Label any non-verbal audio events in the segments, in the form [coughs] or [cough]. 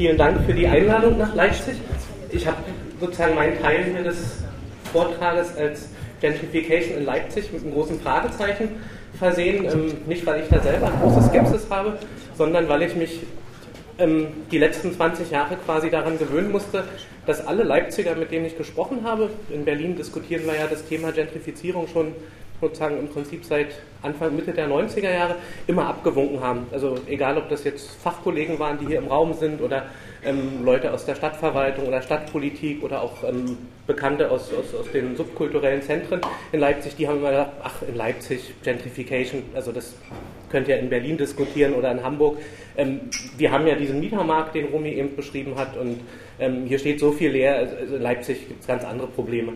vielen Dank für die Einladung nach Leipzig. Ich habe sozusagen meinen Teil hier des Vortrages als Gentrification in Leipzig mit einem großen Fragezeichen versehen. Ähm, nicht, weil ich da selber große Skepsis habe, sondern weil ich mich ähm, die letzten 20 Jahre quasi daran gewöhnen musste, dass alle Leipziger, mit denen ich gesprochen habe, in Berlin diskutieren wir ja das Thema Gentrifizierung schon sozusagen im Prinzip seit Anfang, Mitte der 90er Jahre immer abgewunken haben. Also egal, ob das jetzt Fachkollegen waren, die hier im Raum sind oder ähm, Leute aus der Stadtverwaltung oder Stadtpolitik oder auch ähm, Bekannte aus, aus, aus den subkulturellen Zentren in Leipzig, die haben immer gesagt, ach, in Leipzig Gentrification, also das könnt ihr in Berlin diskutieren oder in Hamburg. Ähm, wir haben ja diesen Mietermarkt, den Romy eben beschrieben hat und ähm, hier steht so viel leer, also in Leipzig gibt es ganz andere Probleme.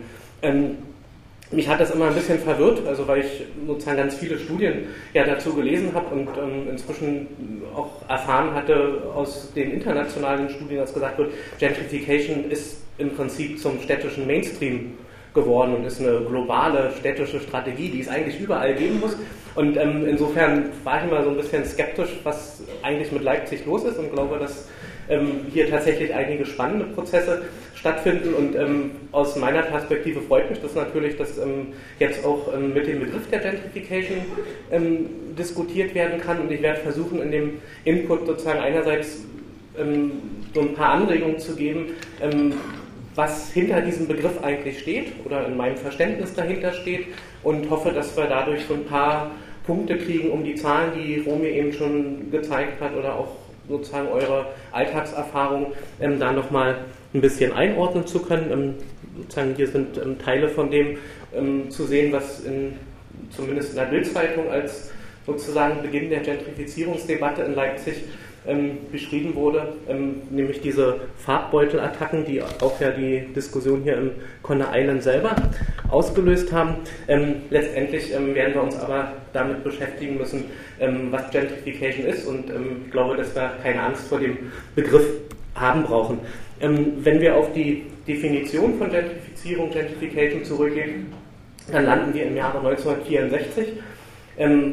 Mich hat das immer ein bisschen verwirrt, also weil ich sozusagen ganz viele Studien ja dazu gelesen habe und ähm, inzwischen auch erfahren hatte aus den internationalen Studien, dass gesagt wird, Gentrification ist im Prinzip zum städtischen Mainstream geworden und ist eine globale städtische Strategie, die es eigentlich überall geben muss. Und ähm, insofern war ich immer so ein bisschen skeptisch, was eigentlich mit Leipzig los ist und glaube, dass ähm, hier tatsächlich einige spannende Prozesse stattfinden. Und ähm, aus meiner Perspektive freut mich das natürlich, dass ähm, jetzt auch ähm, mit dem Begriff der Gentrification ähm, diskutiert werden kann. Und ich werde versuchen, in dem Input sozusagen einerseits ähm, so ein paar Anregungen zu geben, was hinter diesem Begriff eigentlich steht oder in meinem Verständnis dahinter steht und hoffe, dass wir dadurch so ein paar Punkte kriegen, um die Zahlen, die Romy eben schon gezeigt hat oder auch sozusagen eure Alltagserfahrung ähm, da nochmal ein bisschen einordnen zu können. Ähm, sozusagen hier sind ähm, Teile von dem ähm, zu sehen, was in, zumindest in der Bildzeitung als sozusagen Beginn der Gentrifizierungsdebatte in Leipzig ähm, beschrieben wurde, ähm, nämlich diese Farbbeutelattacken, die auch ja die Diskussion hier im Conner Island selber ausgelöst haben. Ähm, letztendlich ähm, werden wir uns aber damit beschäftigen müssen, ähm, was Gentrification ist und ähm, ich glaube, dass wir keine Angst vor dem Begriff haben brauchen. wenn wir auf die Definition von Gentrifizierung, Gentrification zurückgehen, dann landen wir im Jahre 1964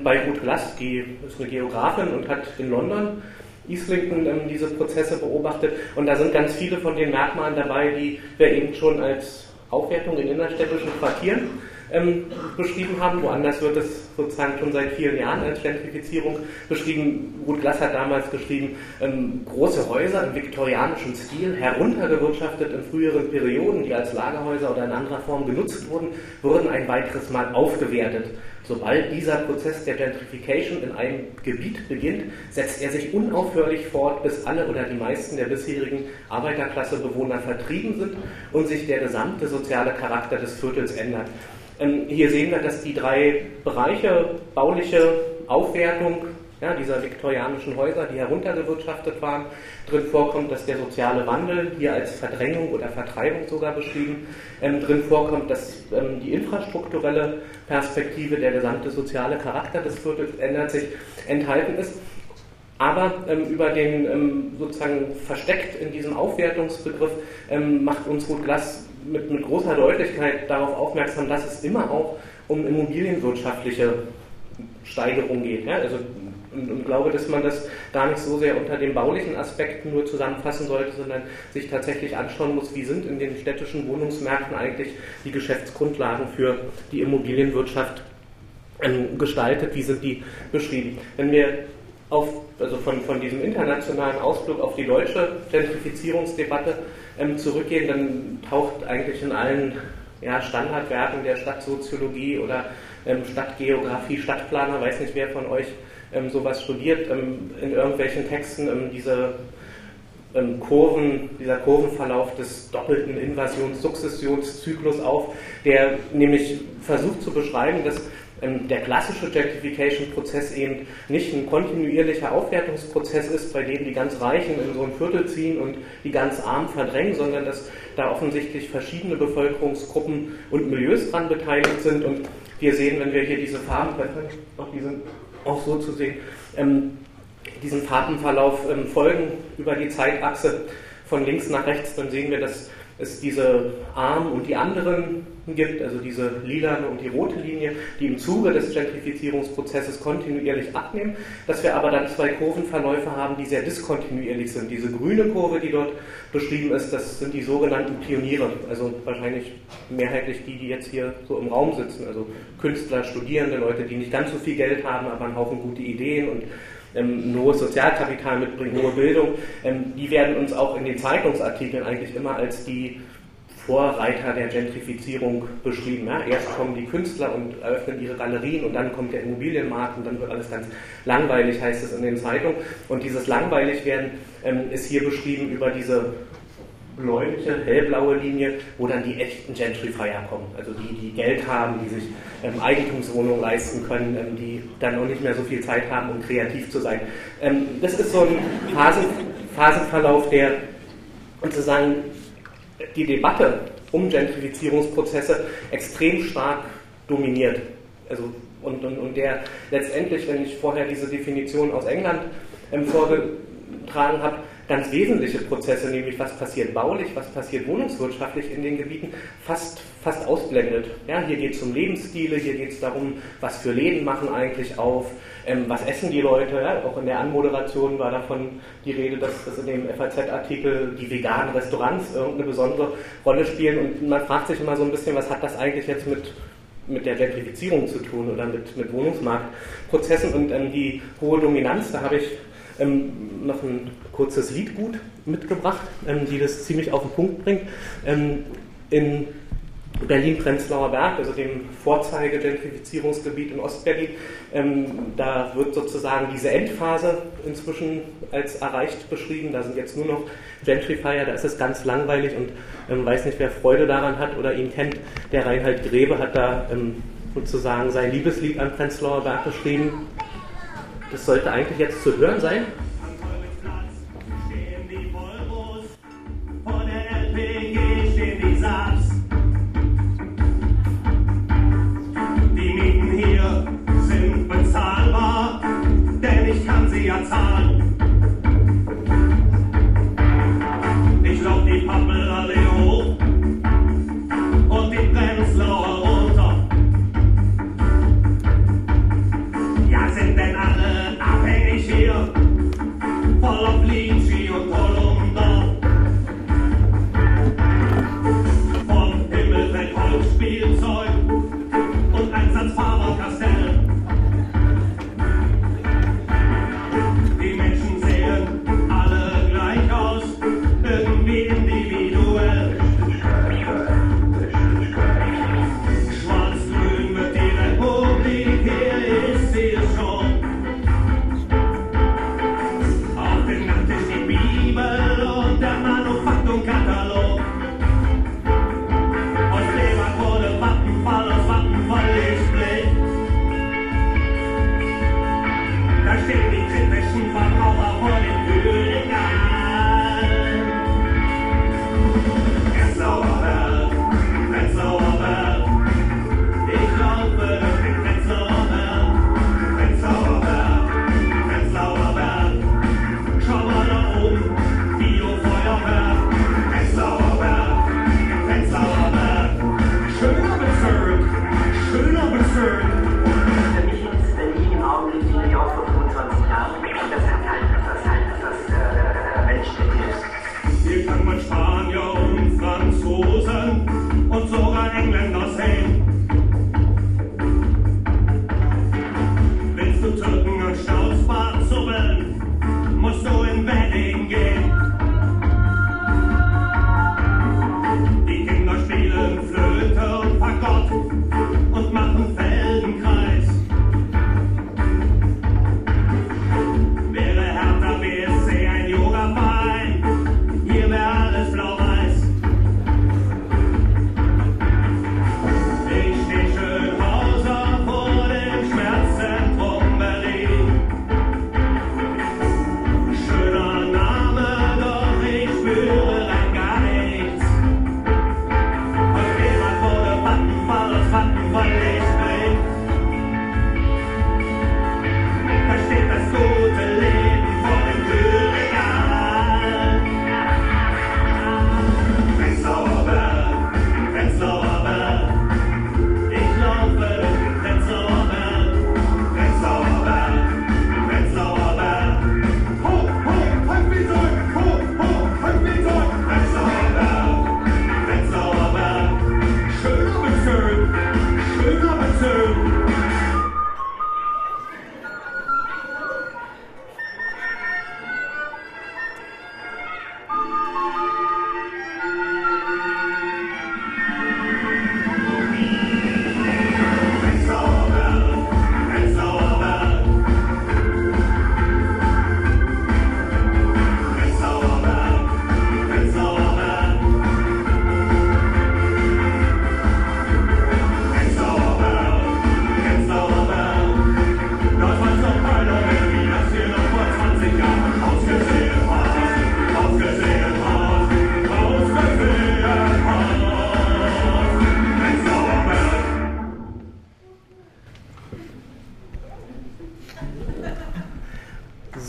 bei Ruth Glass, die ist eine Geografin und hat in London Islington ähm, diese Prozesse beobachtet und da sind ganz viele von den Merkmalen dabei, die wir eben schon als Aufwertung in innerstädtischen Quartieren ähm, beschrieben haben. Woanders wird es sozusagen schon seit vielen Jahren als Gentrifizierung beschrieben. Ruth Glass hat damals geschrieben, ähm, große Häuser im viktorianischen Stil, heruntergewirtschaftet in früheren Perioden, die als Lagerhäuser oder in anderer Form genutzt wurden, wurden ein weiteres Mal aufgewertet. Sobald dieser Prozess der Gentrification in einem Gebiet beginnt, setzt er sich unaufhörlich fort, bis alle oder die meisten der bisherigen Arbeiterklassebewohner vertrieben sind und sich der gesamte soziale Charakter des Viertels ändert. Ähm, hier sehen wir, dass die drei Bereiche, bauliche Aufwertung ja, dieser viktorianischen Häuser, die heruntergewirtschaftet waren, drin vorkommt, dass der soziale Wandel hier als Verdrängung oder Vertreibung sogar beschrieben, ähm, drin vorkommt, dass ähm, die infrastrukturelle Perspektive, der gesamte soziale Charakter des Viertels ändert sich, enthalten ist. Aber ähm, über den ähm, sozusagen versteckt in diesem Aufwertungsbegriff ähm, macht uns Ruth Glass mit, mit großer Deutlichkeit darauf aufmerksam, dass es immer auch um immobilienwirtschaftliche Steigerung geht. Ja? Also, und, und, glaube, dass man das gar nicht so sehr unter den baulichen Aspekten nur zusammenfassen sollte, sondern sich tatsächlich anschauen muss, wie sind in den städtischen Wohnungsmärkten eigentlich die Geschäftsgrundlagen für die Immobilienwirtschaft ähm, gestaltet, wie sind die beschrieben. Wenn wir auf, also von, von diesem internationalen Ausflug auf die deutsche Gentrifizierungsdebatte ähm, zurückgehen, dann taucht eigentlich in allen ja, Standardwerken der Stadtsoziologie oder ähm, Stadtgeografie, Stadtplaner, weiß nicht wer von euch sowas studiert, ähm, in irgendwelchen Texten ähm, diese ähm, Kurven, dieser Kurvenverlauf des doppelten Invasions-Sukzessionszyklus auf, der nämlich versucht zu beschreiben, dass ähm, der klassische Gentrification-Prozess eben nicht ein kontinuierlicher Aufwertungsprozess ist, bei dem die ganz Reichen in so ein Viertel ziehen und die ganz Armen verdrängen, sondern dass da offensichtlich verschiedene Bevölkerungsgruppen und Milieus dran beteiligt sind. Und wir sehen, wenn wir hier diese Farben treffen, auch die sind auch so zu sehen, ähm, diesen Farbenverlauf ähm, folgen über die Zeitachse von links nach rechts, dann sehen wir, dass es diese Arm und die anderen gibt, also diese lilane und die rote Linie, die im Zuge des Gentrifizierungsprozesses kontinuierlich abnehmen, dass wir aber dann zwei Kurvenverläufe haben, die sehr diskontinuierlich sind. Diese grüne Kurve, die dort beschrieben ist, das sind die sogenannten Pioniere, also wahrscheinlich mehrheitlich die, die jetzt hier so im Raum sitzen, also Künstler, Studierende, Leute, die nicht ganz so viel Geld haben, aber einen Haufen gute Ideen und ein hohes Sozialkapital mitbringen, hohe Bildung, ähm, die werden uns auch in den Zeitungsartikeln eigentlich immer als die Vorreiter der Gentrifizierung beschrieben. Ja, erst kommen die Künstler und eröffnen ihre Galerien und dann kommt der Immobilienmarkt und dann wird alles ganz langweilig, heißt es in den Zeitungen. Und dieses langweilig werden ähm, ist hier beschrieben über diese bläuliche, hellblaue Linie, wo dann die echten Gentrifier kommen. Also die, die Geld haben, die sich ähm, Eigentumswohnungen leisten können, ähm, die dann noch nicht mehr so viel Zeit haben, um kreativ zu sein. Ähm, das ist so ein Phasen, Phasenverlauf, der sozusagen die Debatte um Gentrifizierungsprozesse extrem stark dominiert. Also, und, und, und der letztendlich, wenn ich vorher diese Definition aus England ähm, vorgetragen habe, ganz wesentliche Prozesse, nämlich was passiert baulich, was passiert wohnungswirtschaftlich in den Gebieten, fast, fast ausblendet. Ja, hier geht es um Lebensstile, hier geht es darum, was für Läden machen eigentlich auf, ähm, was essen die Leute. Ja? Auch in der Anmoderation war davon die Rede, dass, dass in dem FAZ-Artikel die veganen Restaurants irgendeine besondere Rolle spielen. Und man fragt sich immer so ein bisschen, was hat das eigentlich jetzt mit mit der Gentrifizierung zu tun oder mit, mit Wohnungsmarktprozessen und ähm, die hohe Dominanz, da habe ich ähm, noch ein kurzes Liedgut mitgebracht, ähm, die das ziemlich auf den Punkt bringt. Ähm, in Berlin-Prenzlauer Berg, also dem Vorzeige-Gentrifizierungsgebiet in Ostberlin, ähm, da wird sozusagen diese Endphase inzwischen als erreicht beschrieben. Da sind jetzt nur noch Gentrifier, da ist es ganz langweilig und ähm, weiß nicht, wer Freude daran hat oder ihn kennt. Der Reinhard Grebe hat da ähm, sozusagen sein Liebeslied an Prenzlauer Berg geschrieben. Das sollte eigentlich jetzt zu hören sein. Die Mieten hier sind bezahlbar, denn ich kann sie ja zahlen.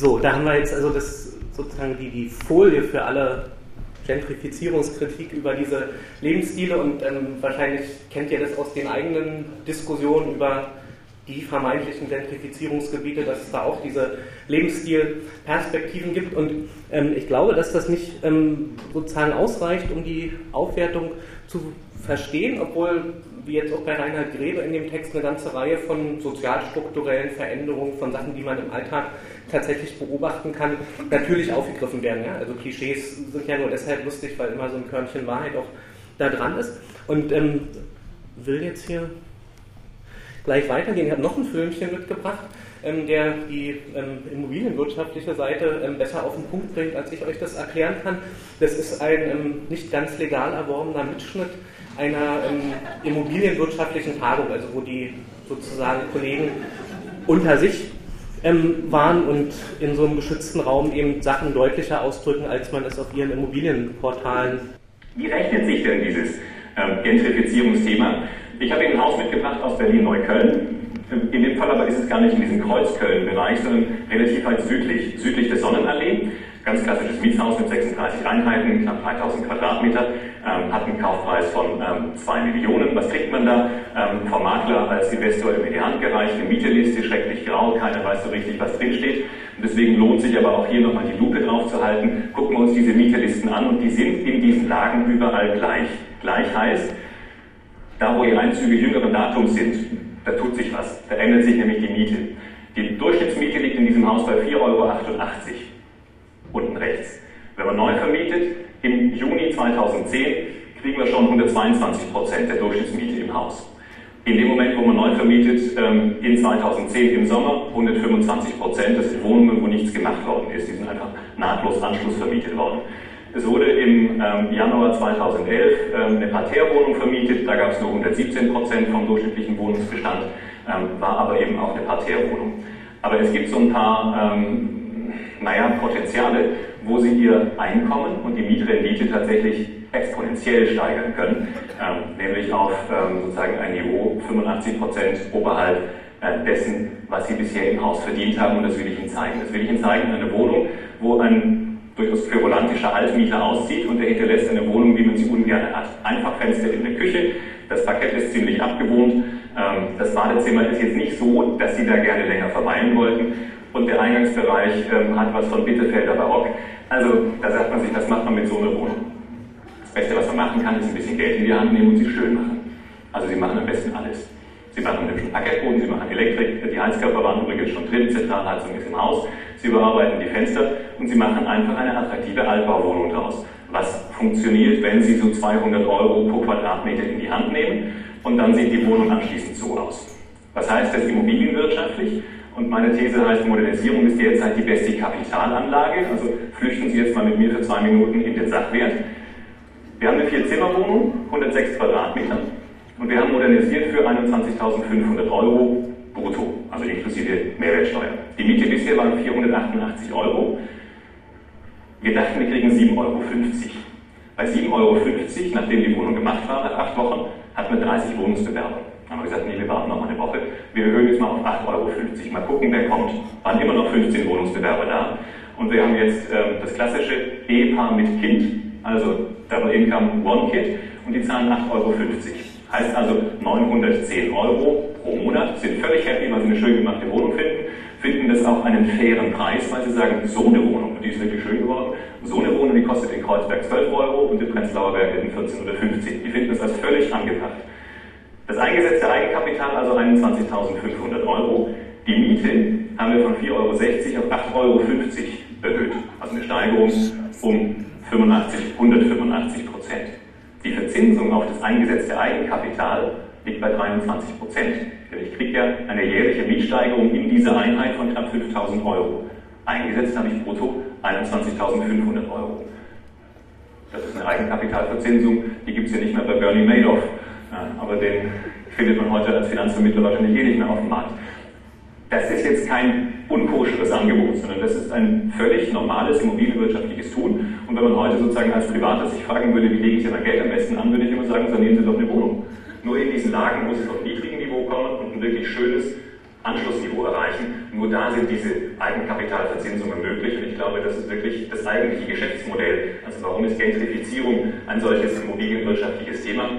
Und da haben wir jetzt also das sozusagen die, die Folie für alle Gentrifizierungskritik über diese Lebensstile und ähm, wahrscheinlich kennt ihr das aus den eigenen Diskussionen über die vermeintlichen Gentrifizierungsgebiete, dass es da auch diese Lebensstilperspektiven gibt. Und ähm, ich glaube, dass das nicht ähm, sozusagen ausreicht, um die Aufwertung zu verstehen, obwohl, wie jetzt auch bei Reinhard Grebe in dem Text, eine ganze Reihe von sozialstrukturellen Veränderungen, von Sachen, die man im Alltag tatsächlich beobachten kann, natürlich aufgegriffen werden. Ja? Also Klischees sind ja nur deshalb lustig, weil immer so ein Körnchen Wahrheit auch da dran ist. Und ähm, will jetzt hier gleich weitergehen. Ich habe noch ein Filmchen mitgebracht, ähm, der die ähm, immobilienwirtschaftliche Seite ähm, besser auf den Punkt bringt, als ich euch das erklären kann. Das ist ein ähm, nicht ganz legal erworbener Mitschnitt einer ähm, immobilienwirtschaftlichen Tagung, also wo die sozusagen Kollegen unter sich ähm, waren und in so einem geschützten Raum eben Sachen deutlicher ausdrücken, als man es auf ihren Immobilienportalen. Wie rechnet sich denn dieses Gentrifizierungsthema? Ich habe Ihnen ein Haus mitgebracht aus Berlin-Neukölln. In dem Fall aber ist es gar nicht in diesem Kreuzköln-Bereich, sondern relativ weit südlich, südlich der Sonnenallee. Ganz klassisches Mietshaus mit 36 Einheiten, knapp 3000 Quadratmeter, ähm, hat einen Kaufpreis von ähm, 2 Millionen. Was kriegt man da? Ähm, vom Makler als Investor in die Hand gereicht, eine Mieteliste, schrecklich grau, keiner weiß so richtig, was drinsteht. Und deswegen lohnt sich aber auch hier nochmal die Lupe drauf zu halten. Gucken wir uns diese Mietelisten an und die sind in diesen Lagen überall gleich. Gleich heißt, da, wo die Einzüge jüngeren Datums sind, da tut sich was. Da ändert sich nämlich die Miete. Die Durchschnittsmiete liegt in diesem Haus bei 4,88 Euro. Rechts. Wenn man neu vermietet, im Juni 2010 kriegen wir schon 122 Prozent der Durchschnittsmiete im Haus. In dem Moment, wo man neu vermietet, ähm, in 2010 im Sommer 125 Prozent, das sind Wohnungen, wo nichts gemacht worden ist. Die sind einfach nahtlos Anschluss vermietet worden. Es wurde im ähm, Januar 2011 ähm, eine Parterrewohnung vermietet, da gab es nur 117 Prozent vom durchschnittlichen Wohnungsbestand, war aber eben auch eine Parterrewohnung. Aber es gibt so ein paar, naja, Potenziale, wo Sie Ihr Einkommen und die Mietrendite tatsächlich exponentiell steigern können, ähm, nämlich auf ähm, sozusagen ein Niveau 85 Prozent oberhalb äh, dessen, was Sie bisher im Haus verdient haben und das will ich Ihnen zeigen. Das will ich Ihnen zeigen, eine Wohnung, wo ein durchaus querulantischer Altmieter auszieht und er hinterlässt eine Wohnung, wie man sie ungern hat. Einfach Fenster in der Küche, das Parkett ist ziemlich abgewohnt, ähm, das Badezimmer ist jetzt nicht so, dass sie da gerne länger verweilen wollten und der Eingangsbereich ähm, hat was von Bitterfelder Barock. Also da sagt man sich, was macht man mit so einer Wohnung? Das Beste, was man machen kann, ist ein bisschen Geld in die Hand nehmen und sie schön machen. Also sie machen am besten alles. Sie machen einen hübschen Parkettboden, Sie machen Elektrik, die Heizkörper waren übrigens schon drin, Zentralheizung ist im Haus, Sie überarbeiten die Fenster und Sie machen einfach eine attraktive Altbauwohnung daraus. Was funktioniert, wenn Sie so 200 Euro pro Quadratmeter in die Hand nehmen und dann sieht die Wohnung anschließend so aus. Was heißt das immobilienwirtschaftlich? Und meine These heißt, Modernisierung ist derzeit die beste Kapitalanlage. Also flüchten Sie jetzt mal mit mir für zwei Minuten in den Sachwert. Wir haben eine Vier-Zimmer-Wohnung, 106 Quadratmeter. Und wir haben modernisiert für 21.500 Euro brutto, also inklusive Mehrwertsteuer. Die Miete bisher waren 488 Euro. Wir dachten, wir kriegen 7,50 Euro. Bei 7,50 Euro, nachdem die Wohnung gemacht war, nach acht Wochen, hatten wir 30 Wohnungsbewerber. Dann haben wir gesagt, nee, wir warten noch mal eine Woche. Wir erhöhen jetzt mal auf 8,50 Euro. Mal gucken, wer kommt. Waren immer noch 15 Wohnungsbewerber da. Und wir haben jetzt ähm, das klassische Ehepaar mit Kind, also Double Income One Kid, und die zahlen 8,50 Euro. Heißt also 910 Euro pro Monat, sind völlig happy, weil sie eine schön gemachte Wohnung finden, finden das auch einen fairen Preis, weil sie sagen, so eine Wohnung, die ist wirklich schön geworden, so eine Wohnung, die kostet in Kreuzberg 12 Euro und in Prenzlauer Berg in 14 oder 15. Die finden das als völlig angebracht. Das eingesetzte Eigenkapital also 21.500 Euro. Die Miete haben wir von 4,60 Euro auf 8,50 Euro erhöht. Also eine Steigerung um 85, 185 Prozent. Die Verzinsung auf das eingesetzte Eigenkapital liegt bei 23 Prozent. Ich kriege ja eine jährliche Mietsteigerung in dieser Einheit von knapp 5000 Euro. Eingesetzt habe ich brutto 21.500 Euro. Das ist eine Eigenkapitalverzinsung, die gibt es ja nicht mehr bei Bernie Madoff. Aber den findet man heute als Finanzvermittler wahrscheinlich eh nicht mehr auf dem Markt. Das ist jetzt kein unkoscheres Angebot, sondern das ist ein völlig normales immobilienwirtschaftliches Tun. Und wenn man heute sozusagen als Privater sich fragen würde, wie lege ich denn mein Geld am besten an, würde ich immer sagen, sanieren Sie doch eine Wohnung. Nur in diesen Lagen, wo Sie vom niedrigen Niveau kommen und ein wirklich schönes Anschlussniveau erreichen, nur da sind diese Eigenkapitalverzinsungen möglich. Und ich glaube, das ist wirklich das eigentliche Geschäftsmodell. Also warum ist Gentrifizierung ein solches immobilienwirtschaftliches Thema?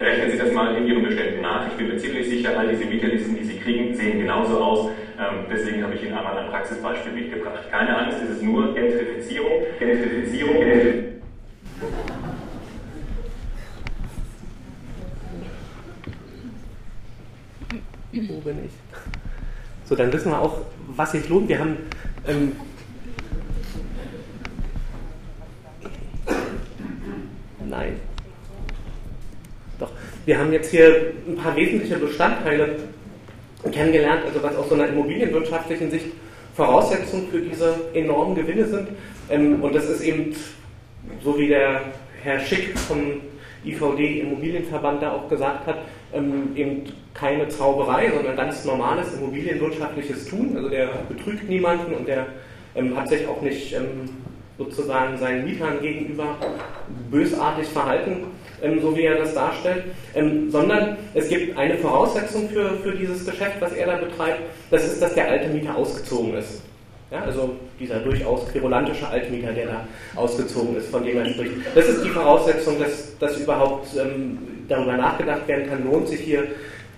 Rechnen Sie das mal in Ihren Beständen nach. Ich bin mir ziemlich sicher, all diese Mieterlisten, die Sie kriegen, sehen genauso aus. Ähm, deswegen habe ich Ihnen einmal ein Praxisbeispiel mitgebracht. Keine Angst, es ist nur Gentrifizierung, Gentrifizierung, Gentrifizierung. Wo bin ich? So, dann wissen wir auch, was sich lohnt. Wir haben ähm, Nein. Doch. Wir haben jetzt hier ein paar wesentliche Bestandteile kennengelernt, also was aus so einer immobilienwirtschaftlichen Sicht Voraussetzungen für diese enormen Gewinne sind. Ähm, und das ist eben, so wie der Herr Schick vom IVD Immobilienverband da auch gesagt hat, ähm, eben keine Zauberei, sondern ganz normales immobilienwirtschaftliches Tun. Also der betrügt niemanden und der ähm, hat sich auch nicht sozusagen seinen Mietern gegenüber bösartig verhalten, ähm, so wie er das darstellt, ähm, sondern es gibt eine Voraussetzung für, für dieses Geschäft, was er da betreibt, das ist, dass der alte Mieter ausgezogen ist. Ja, also dieser durchaus querulantische Altmieter, der da ausgezogen ist, von dem er spricht. Das ist die Voraussetzung, dass, dass überhaupt ähm, darüber nachgedacht werden kann, lohnt sich hier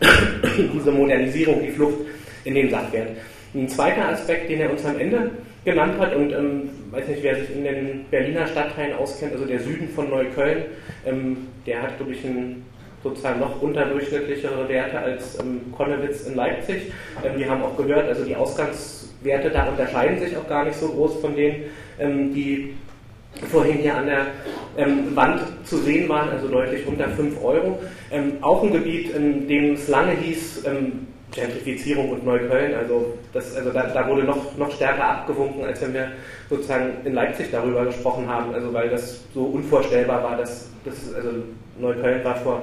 [coughs] diese Modernisierung, die Flucht in den Sachwert. Ein zweiter Aspekt, den er uns am Ende genannt hat, und ähm, weiß nicht, wer sich in den Berliner Stadtteilen auskennt, also der Süden von Neukölln, ähm, der hat, glaube ich, ein sozusagen noch unterdurchschnittlichere Werte als ähm, Konnewitz in Leipzig. Ähm, wir haben auch gehört, also die Ausgangswerte da unterscheiden sich auch gar nicht so groß von denen, ähm, die vorhin hier an der ähm, Wand zu sehen waren, also deutlich unter 5 Euro. Ähm, auch ein Gebiet, in dem es lange hieß, ähm, Gentrifizierung und Neukölln, also, das, also da, da, wurde noch, noch stärker abgewunken, als wenn wir sozusagen in Leipzig darüber gesprochen haben, also weil das so unvorstellbar war, dass das, also Neukölln war vor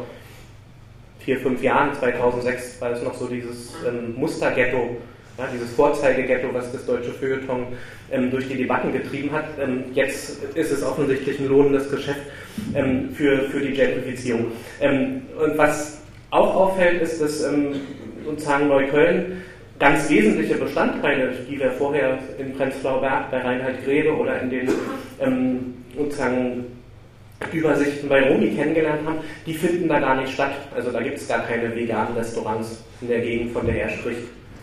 vier, fünf Jahren, 2006, war es noch so dieses ähm, Musterghetto, ja, dieses Vorzeigeghetto, was das deutsche Feuilleton ähm, durch die Debatten getrieben hat. Ähm, jetzt ist es offensichtlich ein lohnendes Geschäft ähm, für, für die Gentrifizierung. Ähm, und was auch auffällt, ist, dass ähm, sozusagen Neukölln ganz wesentliche Bestandteile, die wir vorher in Prenzlauer Berg bei Reinhard Grebe oder in den ähm, sozusagen Übersichten bei Romi kennengelernt haben, die finden da gar nicht statt. Also da gibt es gar keine veganen Restaurants in der Gegend, von der er spricht.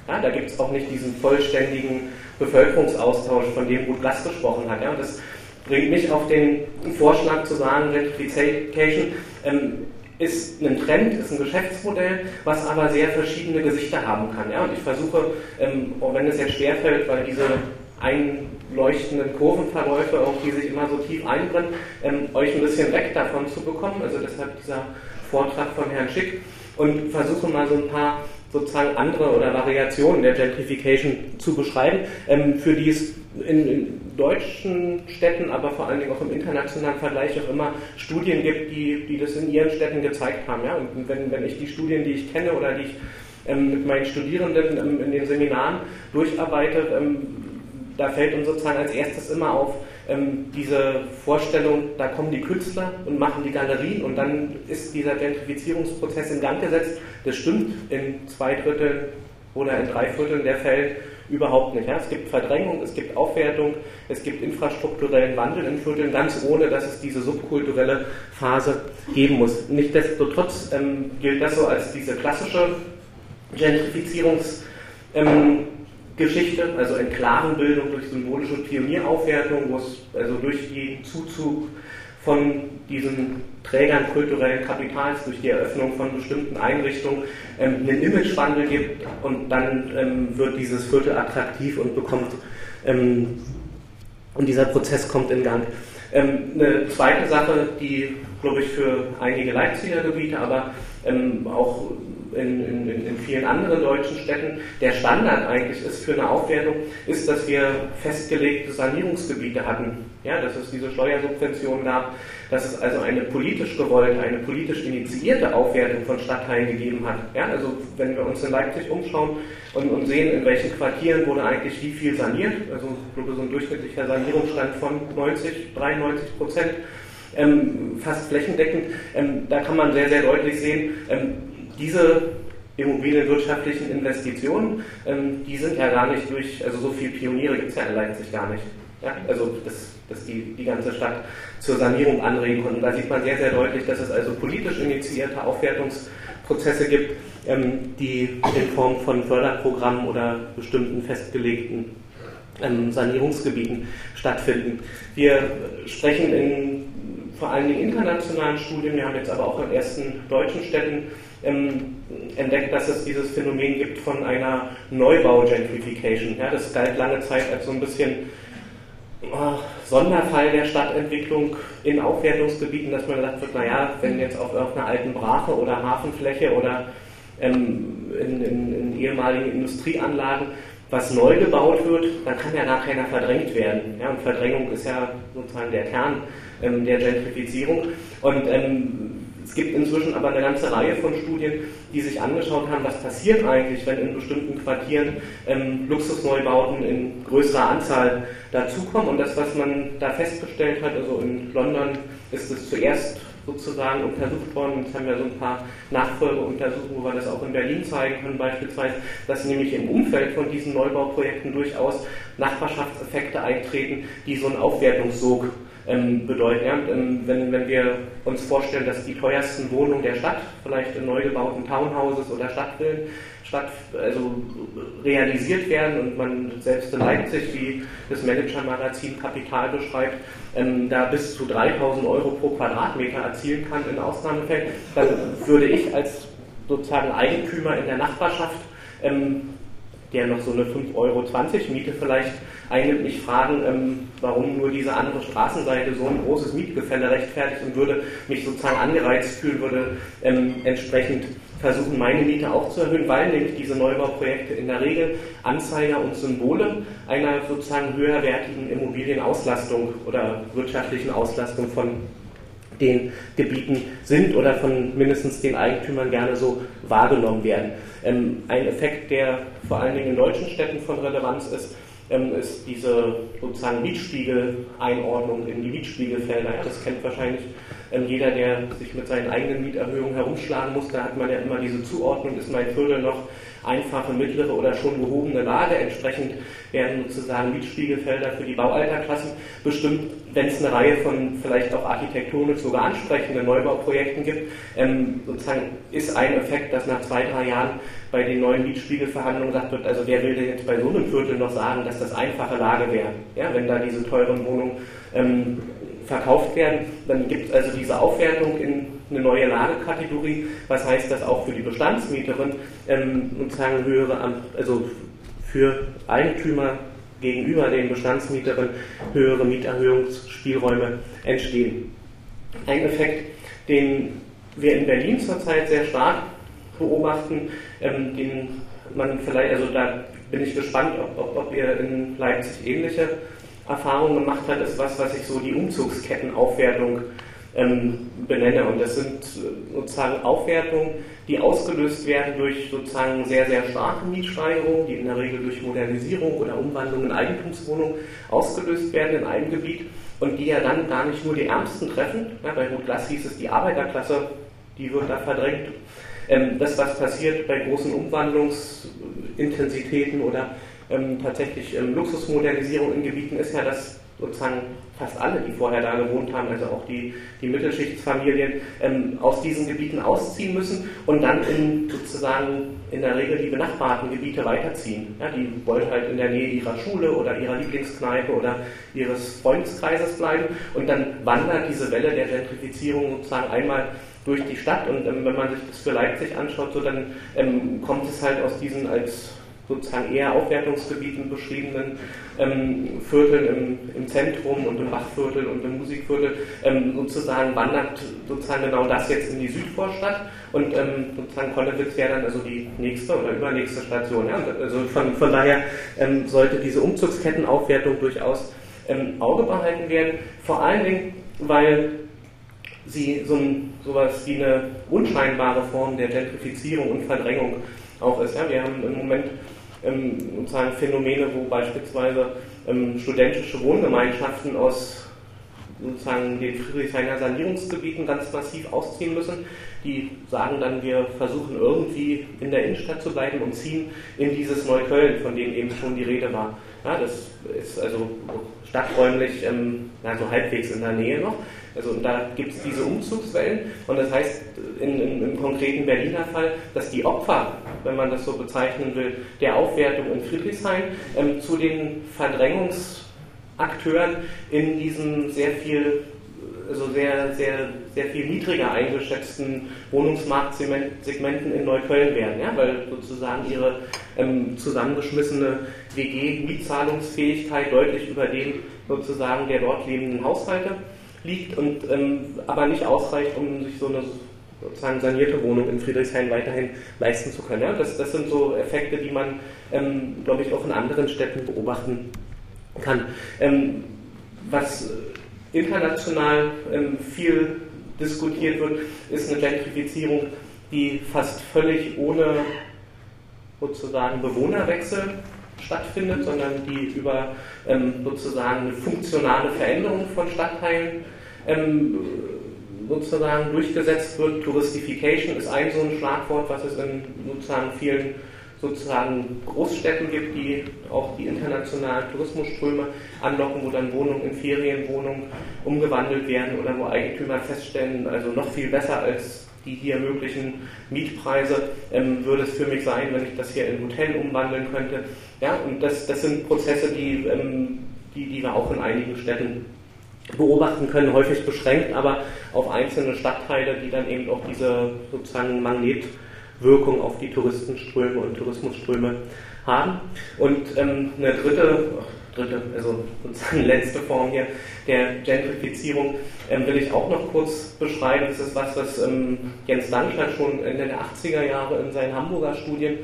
Ja, da gibt es auch nicht diesen vollständigen Bevölkerungsaustausch, von dem Ruth Glass gesprochen hat. Ja, das bringt mich auf den Vorschlag zu sagen, Gentrification ähm, ist ein Trend, ist ein Geschäftsmodell, was aber sehr verschiedene Gesichter haben kann. Ja? Und ich versuche, ähm, auch wenn es jetzt schwerfällt, weil diese einleuchtenden Kurvenverläufe, auch die sich immer so tief einbrennen, ähm, euch ein bisschen weg davon zu bekommen. Also deshalb dieser Vortrag von Herrn Schick und versuche mal so ein paar sozusagen andere oder Variationen der Gentrification zu beschreiben, ähm, für die es in, in, deutschen Städten, aber vor allen Dingen auch im internationalen Vergleich auch immer Studien gibt, die, die das in ihren Städten gezeigt haben. Ja? Und wenn, wenn ich die Studien, die ich kenne oder die ich ähm, mit meinen Studierenden ähm, in den Seminaren durcharbeite, ähm, da fällt uns sozusagen als erstes immer auf, ähm, diese Vorstellung, da kommen die Künstler und machen die Galerien und dann ist dieser Gentrifizierungsprozess in Gang gesetzt. Das stimmt in zwei Dritteln oder in drei Vierteln der Fälle überhaupt nicht. Ja. Es gibt Verdrängung, es gibt Aufwertung, es gibt infrastrukturellen Wandel in Vierteln, ganz ohne, dass es diese subkulturelle Phase geben muss. Nichtsdestotrotz ähm, gilt das so als diese klassische Gentrifizierungs- ähm, also Enklavenbildung durch symbolische Pionieraufwertung, wo es also durch den Zuzug von diesen Trägern kulturellen Kapitals, durch die Eröffnung von bestimmten Einrichtungen ähm, einen Imagewandel gibt und dann ähm, wird dieses Viertel attraktiv und bekommt ähm, und dieser Prozess kommt in Gang. Ähm, eine zweite Sache, die, glaube ich, für einige Leipziger Gebiete, aber ähm, auch in, in, in, vielen anderen deutschen Städten der Standard eigentlich ist für eine Aufwertung, ist, dass wir festgelegte Sanierungsgebiete hatten. Ja, dass es diese Steuersubventionen gab, dass es also eine politisch gewollte, eine politisch initiierte Aufwertung von Stadtteilen gegeben hat. Ja, also wenn wir uns in Leipzig umschauen und, und sehen, in welchen Quartieren wurde eigentlich wie viel saniert, also ich glaube, so ein durchschnittlicher Sanierungsstand von 90, 93 Prozent, ähm, fast flächendeckend, ähm, da kann man sehr, sehr deutlich sehen, ähm, diese immobilienwirtschaftlichen Investitionen, ähm, die sind ja gar nicht durch, also so viele Pioniere gibt es ja in Leipzig gar nicht. Ja, also dass, dass die, die ganze Stadt zur Sanierung anregen konnten. Da sieht man sehr, sehr deutlich, dass es also politisch initiierte Aufwertungsprozesse gibt, ähm, die in Form von Förderprogrammen oder bestimmten festgelegten ähm, Sanierungsgebieten stattfinden. Wir sprechen in vor allen Dingen internationalen Studien, wir haben jetzt aber auch in ersten deutschen Städten ähm, entdeckt, dass es dieses Phänomen gibt von einer Neubau-Gentrification. Ja, das galt lange Zeit als so ein bisschen Sonderfall der Stadtentwicklung in Aufwertungsgebieten, dass man gesagt wird, naja, wenn jetzt auf irgendeiner alten Brache oder Hafenfläche oder ähm, in, in, in ehemaligen Industrieanlagen was neu gebaut wird, dann kann ja gar keiner verdrängt werden. Ja, und Verdrängung ist ja sozusagen der Kern ähm, der Gentrifizierung. Und ähm, es gibt inzwischen aber eine ganze Reihe von Studien, die sich angeschaut haben, was passiert eigentlich, wenn in bestimmten Quartieren ähm, Luxusneubauten in größerer Anzahl dazukommen. Und das, was man da festgestellt hat, also in London ist es zuerst sozusagen untersucht worden. Jetzt haben wir so ein paar Nachfolgeuntersuchungen, wo wir das auch in Berlin zeigen können, beispielsweise, dass nämlich im Umfeld von diesen Neubauprojekten durchaus Nachbarschaftseffekte eintreten, die so einen Aufwertungssog ähm, bedeuten. Ja, ähm, wenn, wenn wir uns vorstellen, dass die teuersten Wohnungen der Stadt, vielleicht in neu gebauten Townhouses oder Stadtvillen, statt, also realisiert werden und man selbst in Leipzig, wie das Manager-Magazin Kapital beschreibt, ähm, da bis zu 3000 Euro pro Quadratmeter erzielen kann in Ausnahmefällen, dann würde ich als sozusagen Eigentümer in der Nachbarschaft, ähm, der noch so eine 5,20 Euro Miete vielleicht einnimmt, mich fragen, ähm, warum nur diese andere Straßenseite so ein großes Mietgefälle rechtfertigt und würde mich sozusagen angereizt fühlen, würde ähm, entsprechend versuchen, meine Miete auch zu erhöhen, weil nämlich diese Neubauprojekte in der Regel Anzeiger und Symbole einer sozusagen höherwertigen Immobilienauslastung oder wirtschaftlichen Auslastung von den Gebieten sind oder von mindestens den Eigentümern gerne so wahrgenommen werden. Ähm, ein Effekt, der vor allen Dingen in deutschen Städten von Relevanz ist, ähm, ist diese sozusagen Mietspiegel-Einordnung in die Mietspiegelfelder. Das kennt wahrscheinlich ähm, jeder, der sich mit seinen eigenen Mieterhöhungen herumschlagen muss. Da hat man ja immer diese Zuordnung, ist mein Viertel noch einfache, mittlere oder schon gehobene Lage. Entsprechend werden sozusagen Mietspiegelfelder für die Baualterklassen bestimmt, wenn es eine Reihe von vielleicht auch architektonisch sogar ansprechenden Neubauprojekten gibt. Ähm, sozusagen ist ein Effekt, dass nach zwei, drei Jahren bei den neuen Mietspiegelverhandlungen gesagt wird, also wer will denn jetzt bei so einem Viertel noch sagen, dass das einfache Lage wäre, ja, wenn da diese teuren Wohnungen ähm, verkauft werden, dann gibt es also diese Aufwertung in eine neue Lagekategorie, was heißt das auch für die Bestandsmieterin? Ähm, sozusagen höhere, also für Eigentümer gegenüber den Bestandsmieterinnen höhere Mieterhöhungsspielräume entstehen. Ein Effekt, den wir in Berlin zurzeit sehr stark beobachten, ähm, den man vielleicht, also da bin ich gespannt, ob, ob, ob ihr in Leipzig ähnliche Erfahrungen gemacht habt, ist was, was ich so die Umzugskettenaufwertung ähm, benenne. Und das sind äh, sozusagen Aufwertungen, die ausgelöst werden durch sozusagen sehr, sehr starke Mietsteigerungen, die in der Regel durch Modernisierung oder Umwandlung in Eigentumswohnungen ausgelöst werden in einem Gebiet und die ja dann gar nicht nur die Ärmsten treffen. Ja, bei Ruth Glass hieß es, die Arbeiterklasse, die wird da verdrängt. Ähm, das, was passiert bei großen Umwandlungsintensitäten oder ähm, tatsächlich ähm, Luxusmodernisierung in Gebieten, ist ja, dass sozusagen fast alle, die vorher da gewohnt haben, also auch die, die Mittelschichtsfamilien, ähm, aus diesen Gebieten ausziehen müssen und dann in sozusagen in der Regel die benachbarten Gebiete weiterziehen. Ja, die wollen halt in der Nähe ihrer Schule oder ihrer Lieblingskneipe oder ihres Freundeskreises bleiben und dann wandert diese Welle der Gentrifizierung sozusagen einmal durch die Stadt und ähm, wenn man sich das für Leipzig anschaut, so dann ähm, kommt es halt aus diesen als sozusagen eher Aufwertungsgebieten beschriebenen ähm, Vierteln im, im, Zentrum und im Bachviertel und im Musikviertel ähm, sozusagen wandert sozusagen genau das jetzt in die Südvorstadt und ähm, sozusagen Konnewitz wäre dann also die nächste oder übernächste Station. Ja? Also von, von daher ähm, sollte diese Umzugskettenaufwertung durchaus im Auge behalten werden, vor allen Dingen, weil sie so ein, sowas wie eine unscheinbare Form der Gentrifizierung und Verdrängung auch ist. Ja? Wir haben im Moment ähm, sozusagen Phänomene, wo beispielsweise ähm, studentische Wohngemeinschaften aus sozusagen den Friedrichshainer Sanierungsgebieten ganz massiv ausziehen müssen. Die sagen dann, wir versuchen irgendwie in der Innenstadt zu bleiben und ziehen in dieses Neukölln, von dem eben schon die Rede war. Ja, das ist also stadträumlich ähm, also halbwegs in der Nähe noch. Also da gibt es diese Umzugswellen und das heißt in, in, im konkreten Berliner Fall, dass die Opfer, wenn man das so bezeichnen will, der Aufwertung in Friedrichshain ähm, zu den Verdrängungsakteuren in diesem sehr viel also sehr, sehr, sehr viel niedriger eingeschätzten Wohnungsmarktsegmenten in Neukölln werden, ja, weil sozusagen ihre ähm, zusammengeschmissene WG-Mietzahlungsfähigkeit deutlich über dem sozusagen der dort lebenden Haushalte liegt und ähm, aber nicht ausreicht, um sich so eine sozusagen sanierte Wohnung in Friedrichshain weiterhin leisten zu können. Ja, das, das sind so Effekte, die man, ähm, glaube ich, auch in anderen Städten beobachten kann. Ähm, was international ähm, viel diskutiert wird, ist eine Gentrifizierung, die fast völlig ohne sozusagen Bewohnerwechsel stattfindet, sondern die über ähm, sozusagen eine funktionale Veränderung von Stadtteilen ähm, sozusagen durchgesetzt wird. Touristification ist ein so ein Schlagwort, was es in sozusagen vielen sozusagen Großstädten gibt, die auch die internationalen Tourismusströme anlocken, wo dann Wohnungen in Ferienwohnungen umgewandelt werden oder wo Eigentümer feststellen, also noch viel besser als die hier möglichen Mietpreise ähm, würde es für mich sein, wenn ich das hier in Hotel umwandeln könnte. Ja, und das, das sind Prozesse, die, ähm, die, die wir auch in einigen Städten beobachten können, häufig beschränkt, aber auf einzelne Stadtteile, die dann eben auch diese sozusagen Magnetwirkung auf die Touristenströme und Tourismusströme haben. Und ähm, eine dritte, dritte, also sozusagen [laughs] letzte Form hier der Gentrifizierung ähm, will ich auch noch kurz beschreiben. Das ist was, was ähm, Jens Landstadt schon Ende der 80er Jahre in seinen Hamburger Studien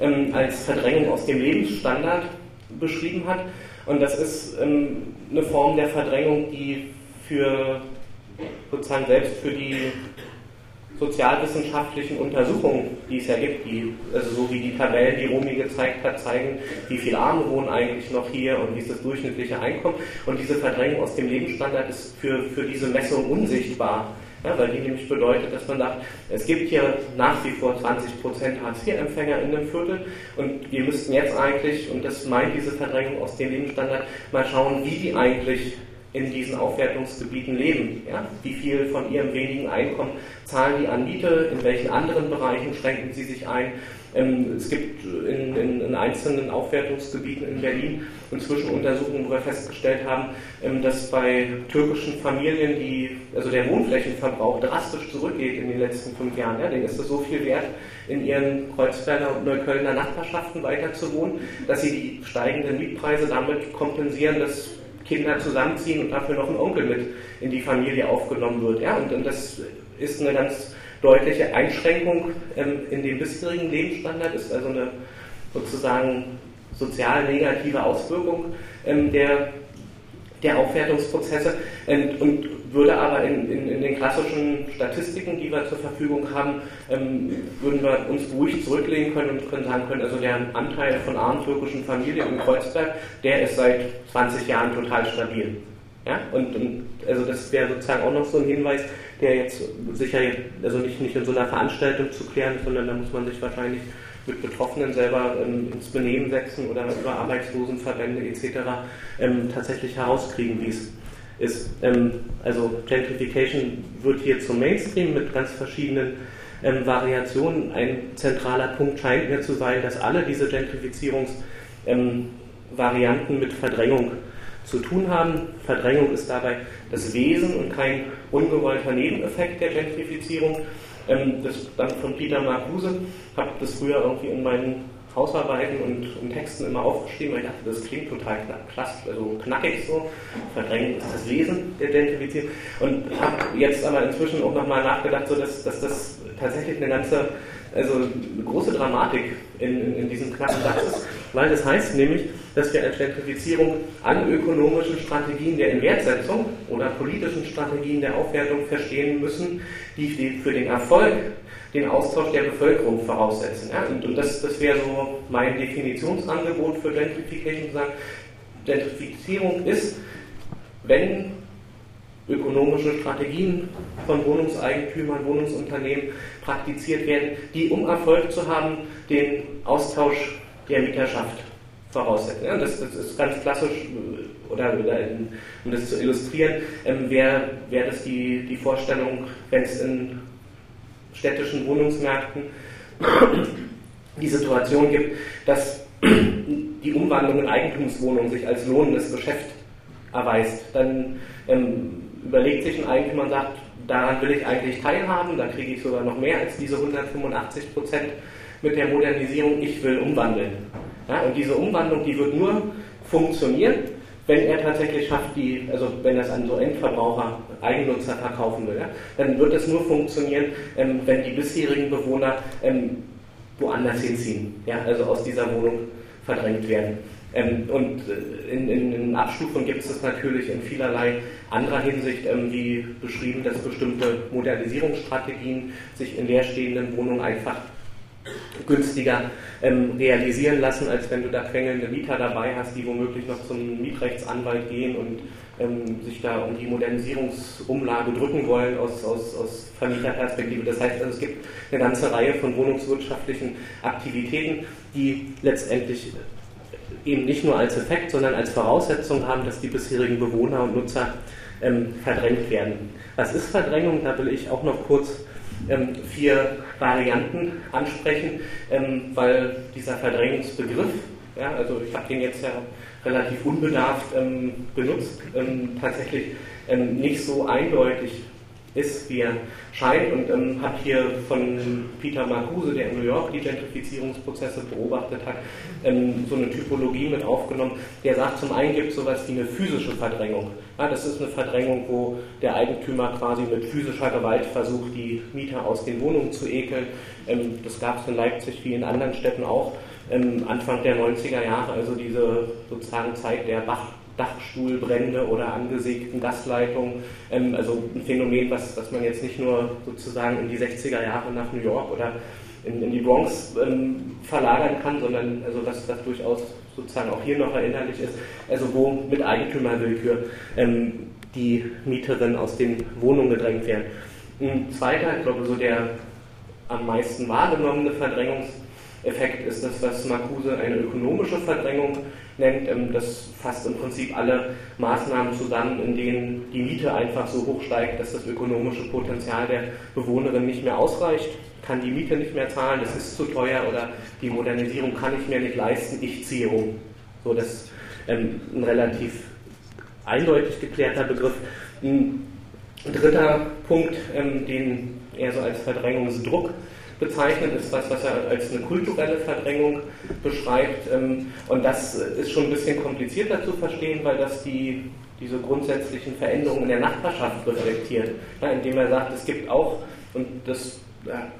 ähm, als Verdrängung aus dem Lebensstandard beschrieben hat. Und das ist ähm, eine Form der Verdrängung, die für sozusagen selbst für die sozialwissenschaftlichen Untersuchungen, die es ja gibt, die, also so wie die Tabellen, die Romy gezeigt hat, zeigen, wie viele Arme wohnen eigentlich noch hier und wie ist das durchschnittliche Einkommen. Und diese Verdrängung aus dem Lebensstandard ist für, für diese Messung unsichtbar. Ja, weil die nämlich bedeutet, dass man sagt, es gibt hier nach wie vor 20 Prozent Hartz-IV-Empfänger in dem Viertel und wir müssten jetzt eigentlich, und das meint diese Verdrängung aus dem Lebensstandard, mal schauen, wie die eigentlich in diesen Aufwertungsgebieten leben. Ja? Wie viel von ihrem wenigen Einkommen zahlen die an Miete, in welchen anderen Bereichen schränken sie sich ein. Ähm, es gibt in, in, in, einzelnen Aufwertungsgebieten in Berlin inzwischen Untersuchungen, wo wir festgestellt haben, ähm, dass bei türkischen Familien die, also der Wohnflächenverbrauch drastisch zurückgeht in den letzten fünf Jahren. Ja? Denen ist es so viel wert, in ihren Kreuzberger und Neuköllner Nachbarschaften weiter zu wohnen, dass sie die steigenden Mietpreise damit kompensieren, dass Kinder zusammenziehen und dafür noch ein Onkel mit in die Familie aufgenommen wird. Ja? Und, und das ist eine ganz deutliche Einschränkung ähm, in dem bisherigen Lebensstandard, ist also eine sozusagen sozial negative Auswirkung ähm, der, der Aufwertungsprozesse und, und würde aber in, in, in, den klassischen Statistiken, die wir zur Verfügung haben, ähm, würden wir uns ruhig zurücklegen können und können sagen können, also der Anteil von armen türkischen Familien in Kreuzberg, der ist seit 20 Jahren total stabil. Ja? Und, und also das wäre sozusagen auch noch so ein Hinweis, der jetzt sicher also nicht, nicht in so einer Veranstaltung zu klären sondern da muss man sich wahrscheinlich mit Betroffenen selber ähm, ins Benehmen setzen oder über Arbeitslosenverbände etc. Ähm, tatsächlich herauskriegen, wie es ist. Ähm, also Gentrification wird hier zum Mainstream mit ganz verschiedenen ähm, Variationen. Ein zentraler Punkt scheint mir zu sein, dass alle diese Gentrifizierungsvarianten ähm, mit Verdrängung zu tun haben. Verdrängung ist dabei das Wesen und kein ungewollter Nebeneffekt der Gentrifizierung. Ähm, das dann von Peter Marcuse, habe das früher irgendwie in meinen Hausarbeiten und, und, Texten immer aufgeschrieben, weil ich dachte, das klingt total klasse, also knackig so. Verdrängen ist das Wesen der Gentrifizierung. Und habe jetzt aber inzwischen auch nochmal nachgedacht, so dass, dass das tatsächlich eine ganze, also eine große Dramatik in, in, in diesem knappen Satz ist, weil das heißt nämlich, dass wir als Gentrifizierung an ökonomischen Strategien der Inwertsetzung oder politischen Strategien der Aufwertung verstehen müssen, die für den Erfolg den Austausch der Bevölkerung voraussetzen. Und, das, das wäre so mein Definitionsangebot für Gentrification, sagen, Gentrifizierung ist, wenn ökonomische Strategien von Wohnungseigentümern, Wohnungsunternehmen praktiziert werden, die, um Erfolg zu haben, den Austausch der Mieterschaft voraussetzen. Ja, das, das, ist ganz klassisch, äh, oder, oder in, um das zu illustrieren, ähm, wäre wär das die, die Vorstellung, wenn es in städtischen Wohnungsmärkten [coughs] die Situation gibt, dass [coughs] die Umwandlung in Eigentumswohnungen sich als lohnendes Geschäft erweist, dann ähm, überlegt sich ein Eigentümer und sagt, daran will ich eigentlich teilhaben, da kriege ich sogar noch mehr als diese 185 Prozent mit der Modernisierung, ich will umwandeln. Ja, und diese Umwandlung, die wird nur funktionieren, wenn er tatsächlich schafft, die, also wenn es an so Endverbraucher, Eigennutzer verkaufen will, ja, dann wird es nur funktionieren, ähm, wenn die bisherigen Bewohner ähm, woanders hinziehen, ja, also aus dieser Wohnung verdrängt werden. Ähm, und äh, in, in, in Abstufungen gibt es das natürlich in vielerlei anderer Hinsicht, ähm, wie beschrieben, dass bestimmte Modernisierungsstrategien sich in leerstehenden Wohnungen einfach günstiger ähm, realisieren lassen, als wenn du da quengelnde Mieter dabei hast, die womöglich noch zum Mietrechtsanwalt gehen und ähm, sich da um die Modernisierungsumlage drücken wollen aus, aus, aus Vermieterperspektive. Das heißt, also, es gibt eine ganze Reihe von wohnungswirtschaftlichen Aktivitäten, die letztendlich eben nicht nur als Effekt, sondern als Voraussetzung haben, dass die bisherigen Bewohner und Nutzer ähm, verdrängt werden. Was ist Verdrängung? Da will ich auch noch kurz ähm, vier Varianten ansprechen, ähm, weil dieser Verdrängungsbegriff, ja, also ich habe den jetzt ja relativ unbedarft ähm, benutzt, ähm, tatsächlich ähm, nicht so eindeutig ist, wie er scheint. Und ähm, habe hier von Peter Marcuse, der in New York die Gentrifizierungsprozesse beobachtet hat, ähm, so eine Typologie mit aufgenommen. Der sagt, zum einen gibt es sowas wie eine physische Verdrängung. Ja, das ist eine Verdrängung, wo der Eigentümer quasi mit physischer Gewalt versucht, die Mieter aus den Wohnungen zu ekeln. Ähm, das gab es in Leipzig wie in anderen Städten auch. Ähm, Anfang der 90er Jahre, also diese sozusagen Zeit der Bach Dachstuhlbrände oder angesägten Gasleitungen. Ähm, also ein Phänomen, was, was man jetzt nicht nur sozusagen in die 60er Jahre nach New York oder in, in die Bronx ähm, verlagern kann, sondern also was, was durchaus sozusagen auch hier noch erinnerlich ist, also wo mit Eigentümerwillkür ähm, die Mieterinnen aus den Wohnungen gedrängt werden. Ein zweiter, ich glaube so der am meisten wahrgenommene Verdrängungseffekt ist das, was Marcuse eine ökonomische Verdrängung nennt. Ähm, das fasst im Prinzip alle Maßnahmen zusammen, in denen die Miete einfach so hoch steigt, dass das ökonomische Potenzial der Bewohnerin nicht mehr ausreicht, kann die Miete nicht mehr zahlen, das ist zu teuer oder die Modernisierung kann ich mir nicht leisten, ich ziehe um. So, das ist ähm, ein relativ eindeutig geklärter Begriff. Ein dritter Punkt, ähm, den er so als Verdrängungsdruck bezeichnet, ist was, was er als eine kulturelle Verdrängung beschreibt. Ähm, und das ist schon ein bisschen komplizierter zu verstehen, weil das die, diese grundsätzlichen Veränderungen in der Nachbarschaft reflektiert. Indem er sagt, es gibt auch, und das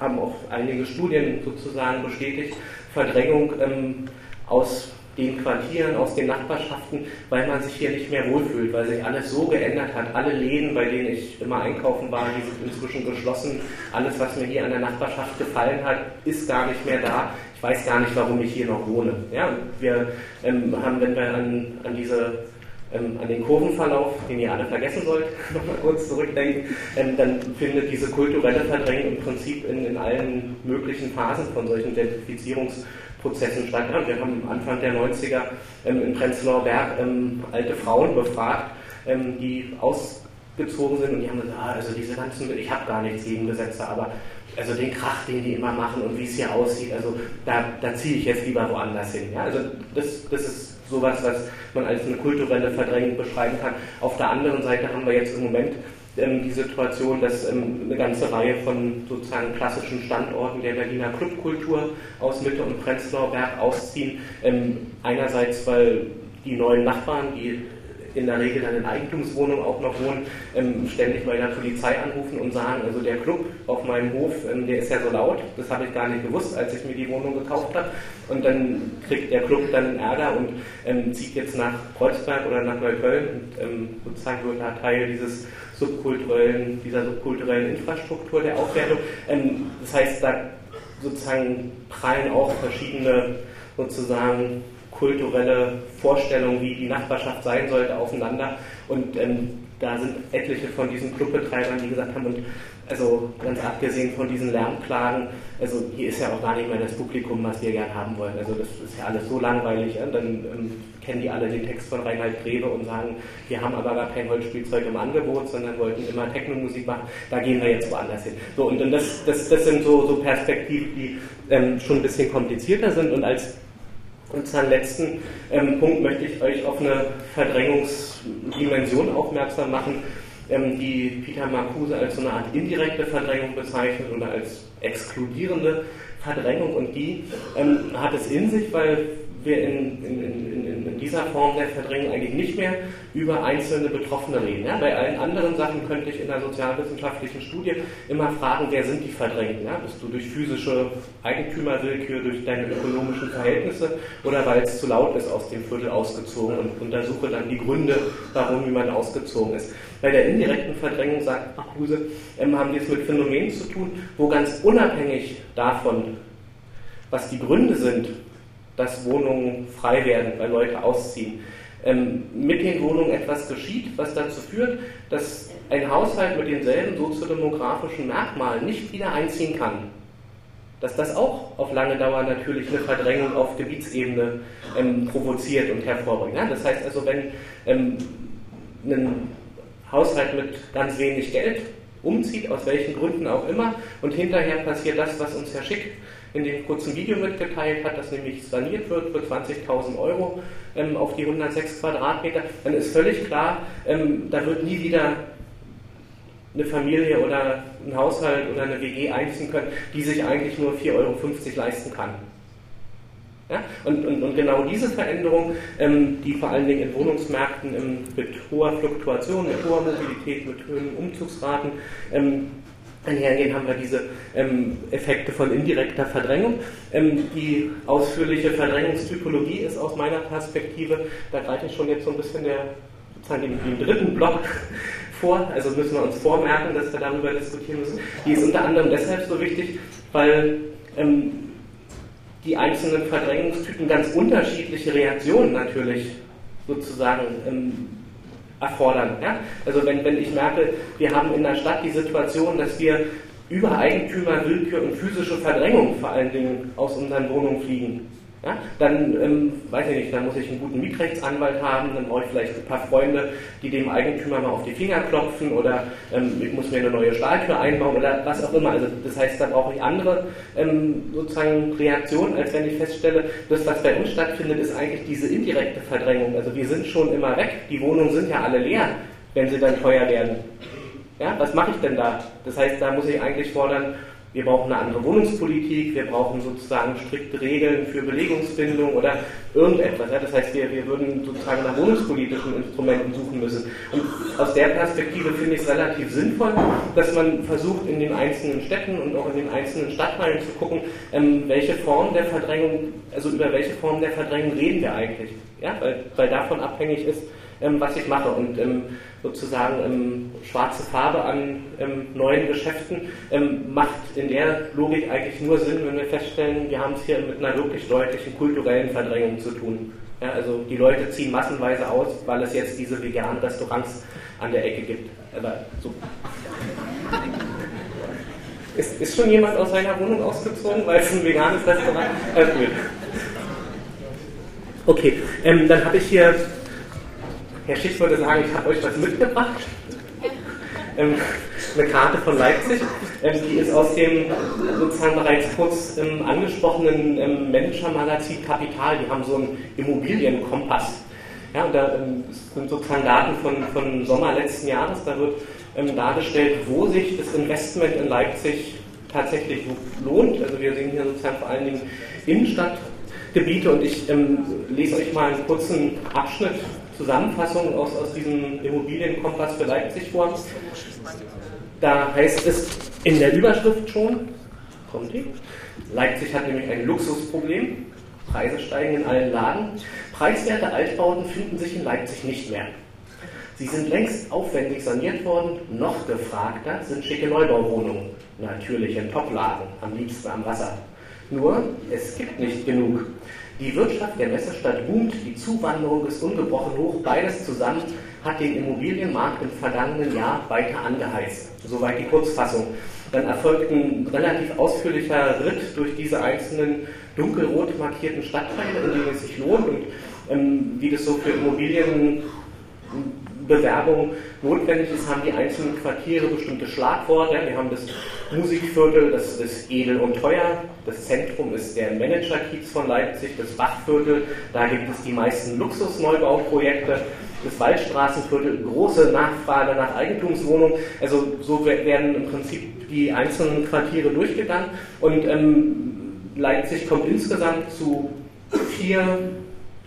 haben auch einige Studien sozusagen bestätigt, Verdrängung ähm, aus den Quartieren, aus den Nachbarschaften, weil man sich hier nicht mehr wohlfühlt, weil sich alles so geändert hat. Alle Läden, bei denen ich immer einkaufen war, die sind inzwischen geschlossen. Alles, was mir hier an der Nachbarschaft gefallen hat, ist gar nicht mehr da. Ich weiß gar nicht, warum ich hier noch wohne. Ja, wir ähm, haben, wenn wir an, an diese ähm, an den Kurvenverlauf, den ihr alle vergessen sollt, [laughs] nochmal kurz zurückdenken, ähm, dann findet diese kulturelle Verdrängung im Prinzip in, in allen möglichen Phasen von solchen Identifizierungs- Prozessen statt. Ja, wir haben Anfang der 90er ähm, in Prenzlauer Berg ähm, alte Frauen befragt, ähm, die ausgezogen sind und die haben gesagt, ah, also diese ganzen, ich habe gar nichts gegen Gesetze, aber also den Krach, den die immer machen und wie es hier aussieht, also da, da ziehe ich jetzt lieber woanders hin. Ja, also das, das ist sowas, was man als eine kulturelle Verdrängung beschreiben kann. Auf der anderen Seite haben wir jetzt im Moment die Situation, dass ähm, eine ganze Reihe von sozusagen klassischen Standorten der Berliner Clubkultur aus Mitte und Prenzlauer Berg ausziehen. Ähm, einerseits, weil die neuen Nachbarn, die in der Regel dann in Eigentumswohnungen auch noch wohnen, ähm, ständig bei der Polizei anrufen und sagen, also der Club auf meinem Hof, ähm, der ist ja so laut, das habe ich gar nicht gewusst, als ich mir die Wohnung gekauft habe. Und dann kriegt der Club dann Ärger und ähm, zieht jetzt nach Kreuzberg oder nach Neukölln und ähm, sozusagen wird da Teil dieses subkulturellen, dieser subkulturellen Infrastruktur der Aufwertung. Ähm, das heißt, da sozusagen prallen auch verschiedene sozusagen kulturelle Vorstellungen, wie die Nachbarschaft sein sollte, aufeinander. Und ähm, da sind etliche von diesen Clubbetreibern, die gesagt haben, und also ganz abgesehen von diesen Lärmklagen, also hier ist ja auch gar nicht mehr das Publikum, was wir gern haben wollen. Also das ist ja alles so langweilig. Ja? Dann ähm, kennen die alle den Text von Reinhard Grebe und sagen, wir haben aber gar kein Holzspielzeug im Angebot, sondern wollten immer Technomusik machen. Da gehen wir jetzt woanders hin. So, und, und das, das, das sind so, so Perspektiven, die ähm, schon ein bisschen komplizierter sind. Und als sozusagen letzten ähm, Punkt möchte ich euch auf eine Verdrängungsdimension aufmerksam machen die Peter Marcuse als so eine Art indirekte Verdrängung bezeichnet oder als exkludierende Verdrängung und die ähm, hat es in sich, weil wir in, in, in, in, dieser Form der Verdrängung eigentlich nicht mehr über einzelne Betroffene reden. Ja? Bei allen anderen Sachen könnte ich in der sozialwissenschaftlichen Studie immer fragen, wer sind die Verdrängten? Ja? Bist du durch physische Eigentümerwillkür, durch deine ökonomischen Verhältnisse oder weil es zu laut ist aus dem Viertel ausgezogen und untersuche dann die Gründe, warum jemand ausgezogen ist. Bei der indirekten Verdrängung, sagt Kruse, ähm, haben wir es mit Phänomenen zu tun, wo ganz unabhängig davon, was die Gründe sind, dass Wohnungen frei werden, weil Leute ausziehen, ähm, mit den Wohnungen etwas geschieht, was dazu führt, dass ein Haushalt mit denselben soziodemografischen Merkmalen nicht wieder einziehen kann. Dass das auch auf lange Dauer natürlich eine Verdrängung auf Gebietsebene ähm, provoziert und hervorbringt. Ja? Das heißt also, wenn ähm, ein Haushalt mit ganz wenig Geld umzieht, aus welchen Gründen auch immer, und hinterher passiert das, was uns Herr Schick in dem kurzen Video mitgeteilt hat, dass nämlich saniert wird für 20.000 Euro ähm, auf die 106 Quadratmeter, dann ist völlig klar, ähm, da wird nie wieder eine Familie oder ein Haushalt oder eine WG einziehen können, die sich eigentlich nur 4,50 Euro leisten kann. Ja? Und, und, und, genau diese Veränderung, ähm, die vor allen Dingen in Wohnungsmärkten ähm, mit hoher Fluktuation, mit hoher Mobilität, mit hohen Umzugsraten ähm, einhergehen, haben wir diese ähm, Effekte von indirekter Verdrängung. Ähm, die ausführliche Verdrängungstypologie ist aus meiner Perspektive, da greife ich schon jetzt so ein bisschen der, sozusagen den dritten Block [laughs] vor, also müssen wir uns vormerken, dass wir darüber diskutieren müssen. Die ist unter anderem deshalb so wichtig, weil ähm, die einzelnen Verdrängungstypen ganz unterschiedliche Reaktionen natürlich sozusagen ähm, erfordern. Ja? Also wenn, wenn ich merke, wir haben in der Stadt die Situation, dass wir über Eigentümer, Willkür und physische Verdrängung vor allen Dingen aus unseren Wohnungen fliegen. Ja, dann, ähm, weiß ich nicht, dann muss ich einen guten Mietrechtsanwalt haben, dann brauche ich vielleicht ein paar Freunde, die dem Eigentümer mal auf die Finger klopfen oder ähm, ich muss mir eine neue Stahltür einbauen oder was auch immer. Also das heißt, da brauche ich andere ähm, sozusagen Reaktionen, als wenn ich feststelle, das, was bei uns stattfindet, ist eigentlich diese indirekte Verdrängung. Also wir sind schon immer weg, die Wohnungen sind ja alle leer, wenn sie dann teuer werden. Ja, was mache ich denn da? Das heißt, da muss ich eigentlich fordern, wir brauchen eine andere Wohnungspolitik, wir brauchen sozusagen strikte Regeln für Belegungsbindung oder irgendetwas. Das heißt, wir, wir würden sozusagen nach wohnungspolitischen Instrumenten suchen müssen. Und aus der Perspektive finde ich es relativ sinnvoll, dass man versucht, in den einzelnen Städten und auch in den einzelnen Stadtteilen zu gucken, ähm, welche Form der Verdrängung, also über welche Form der Verdrängung reden wir eigentlich. Ja? Weil, weil davon abhängig ist, was ich mache. Und ähm, sozusagen ähm, schwarze Farbe an ähm, neuen Geschäften ähm, macht in der Logik eigentlich nur Sinn, wenn wir feststellen, wir haben es hier mit einer wirklich deutlichen kulturellen Verdrängung zu tun. Ja, also die Leute ziehen massenweise aus, weil es jetzt diese veganen Restaurants an der Ecke gibt. Aber so. [laughs] Ist, ist schon jemand aus seiner Wohnung ausgezogen, weil es ein veganes Restaurant ist? Okay, ähm, dann habe ich hier Herr Schick würde sagen, ich habe euch was mitgebracht. Ähm, eine Karte von Leipzig. Ähm, die ist aus dem sozusagen bereits kurz ähm, angesprochenen ähm, Manager-Magazin Kapital. Die haben so einen Immobilienkompass. Ja, und da ähm, sind sozusagen Daten von, von Sommer letzten Jahres. Da wird ähm, dargestellt, wo sich das Investment in Leipzig tatsächlich lohnt. Also wir sehen hier sozusagen vor allen Dingen Innenstadtgebiete und ich lese euch mal einen kurzen Abschnitt Zusammenfassung aus, aus diesem Immobilienkompass für Leipzig vor. Da heißt es in der Überschrift schon, kommt die, Leipzig hat nämlich ein Luxusproblem, Preise steigen in allen Lagen, preiswerte Altbauten finden sich in Leipzig nicht mehr. Sie sind längst aufwendig saniert worden, noch gefragter sind schicke Neubauwohnungen, natürlich in Toplagen, am liebsten am Wasser. Nur, es gibt nicht genug. Die Wirtschaft der Messestadt boomt, die Zuwanderung ist ungebrochen hoch, beides zusammen hat den Immobilienmarkt im vergangenen Jahr weiter angeheizt. Soweit die Kurzfassung. Dann erfolgt ein relativ ausführlicher Ritt durch diese einzelnen dunkelrot markierten Stadtteile, in denen es sich lohnt und ähm, wie das so für Immobilienbewerbungen notwendig ist, haben die einzelnen Quartiere bestimmte Schlagworte. Wir haben das Musikviertel, das ist edel und teuer. Das Zentrum ist der Managerkiez von Leipzig, das Bachviertel, da gibt es die meisten Luxusneubauprojekte. Das Waldstraßenviertel, große Nachfrage nach Eigentumswohnungen. Also so werden im Prinzip die einzelnen Quartiere durchgegangen. Und ähm, Leipzig kommt insgesamt zu vier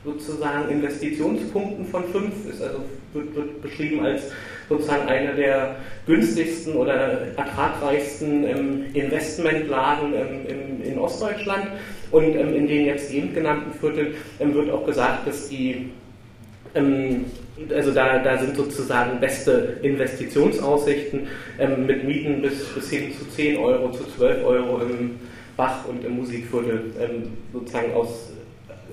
sozusagen Investitionspunkten von fünf, ist also wird, wird beschrieben als sozusagen eine der günstigsten oder ertragreichsten ähm, Investmentlagen ähm, in, in, Ostdeutschland. Und ähm, in den jetzt eben genannten Vierteln ähm, wird auch gesagt, dass die ähm, also da, da sind sozusagen beste Investitionsaussichten ähm, mit Mieten bis, bis hin zu 10 Euro, zu 12 Euro im Bach und im Musikviertel sozusagen aus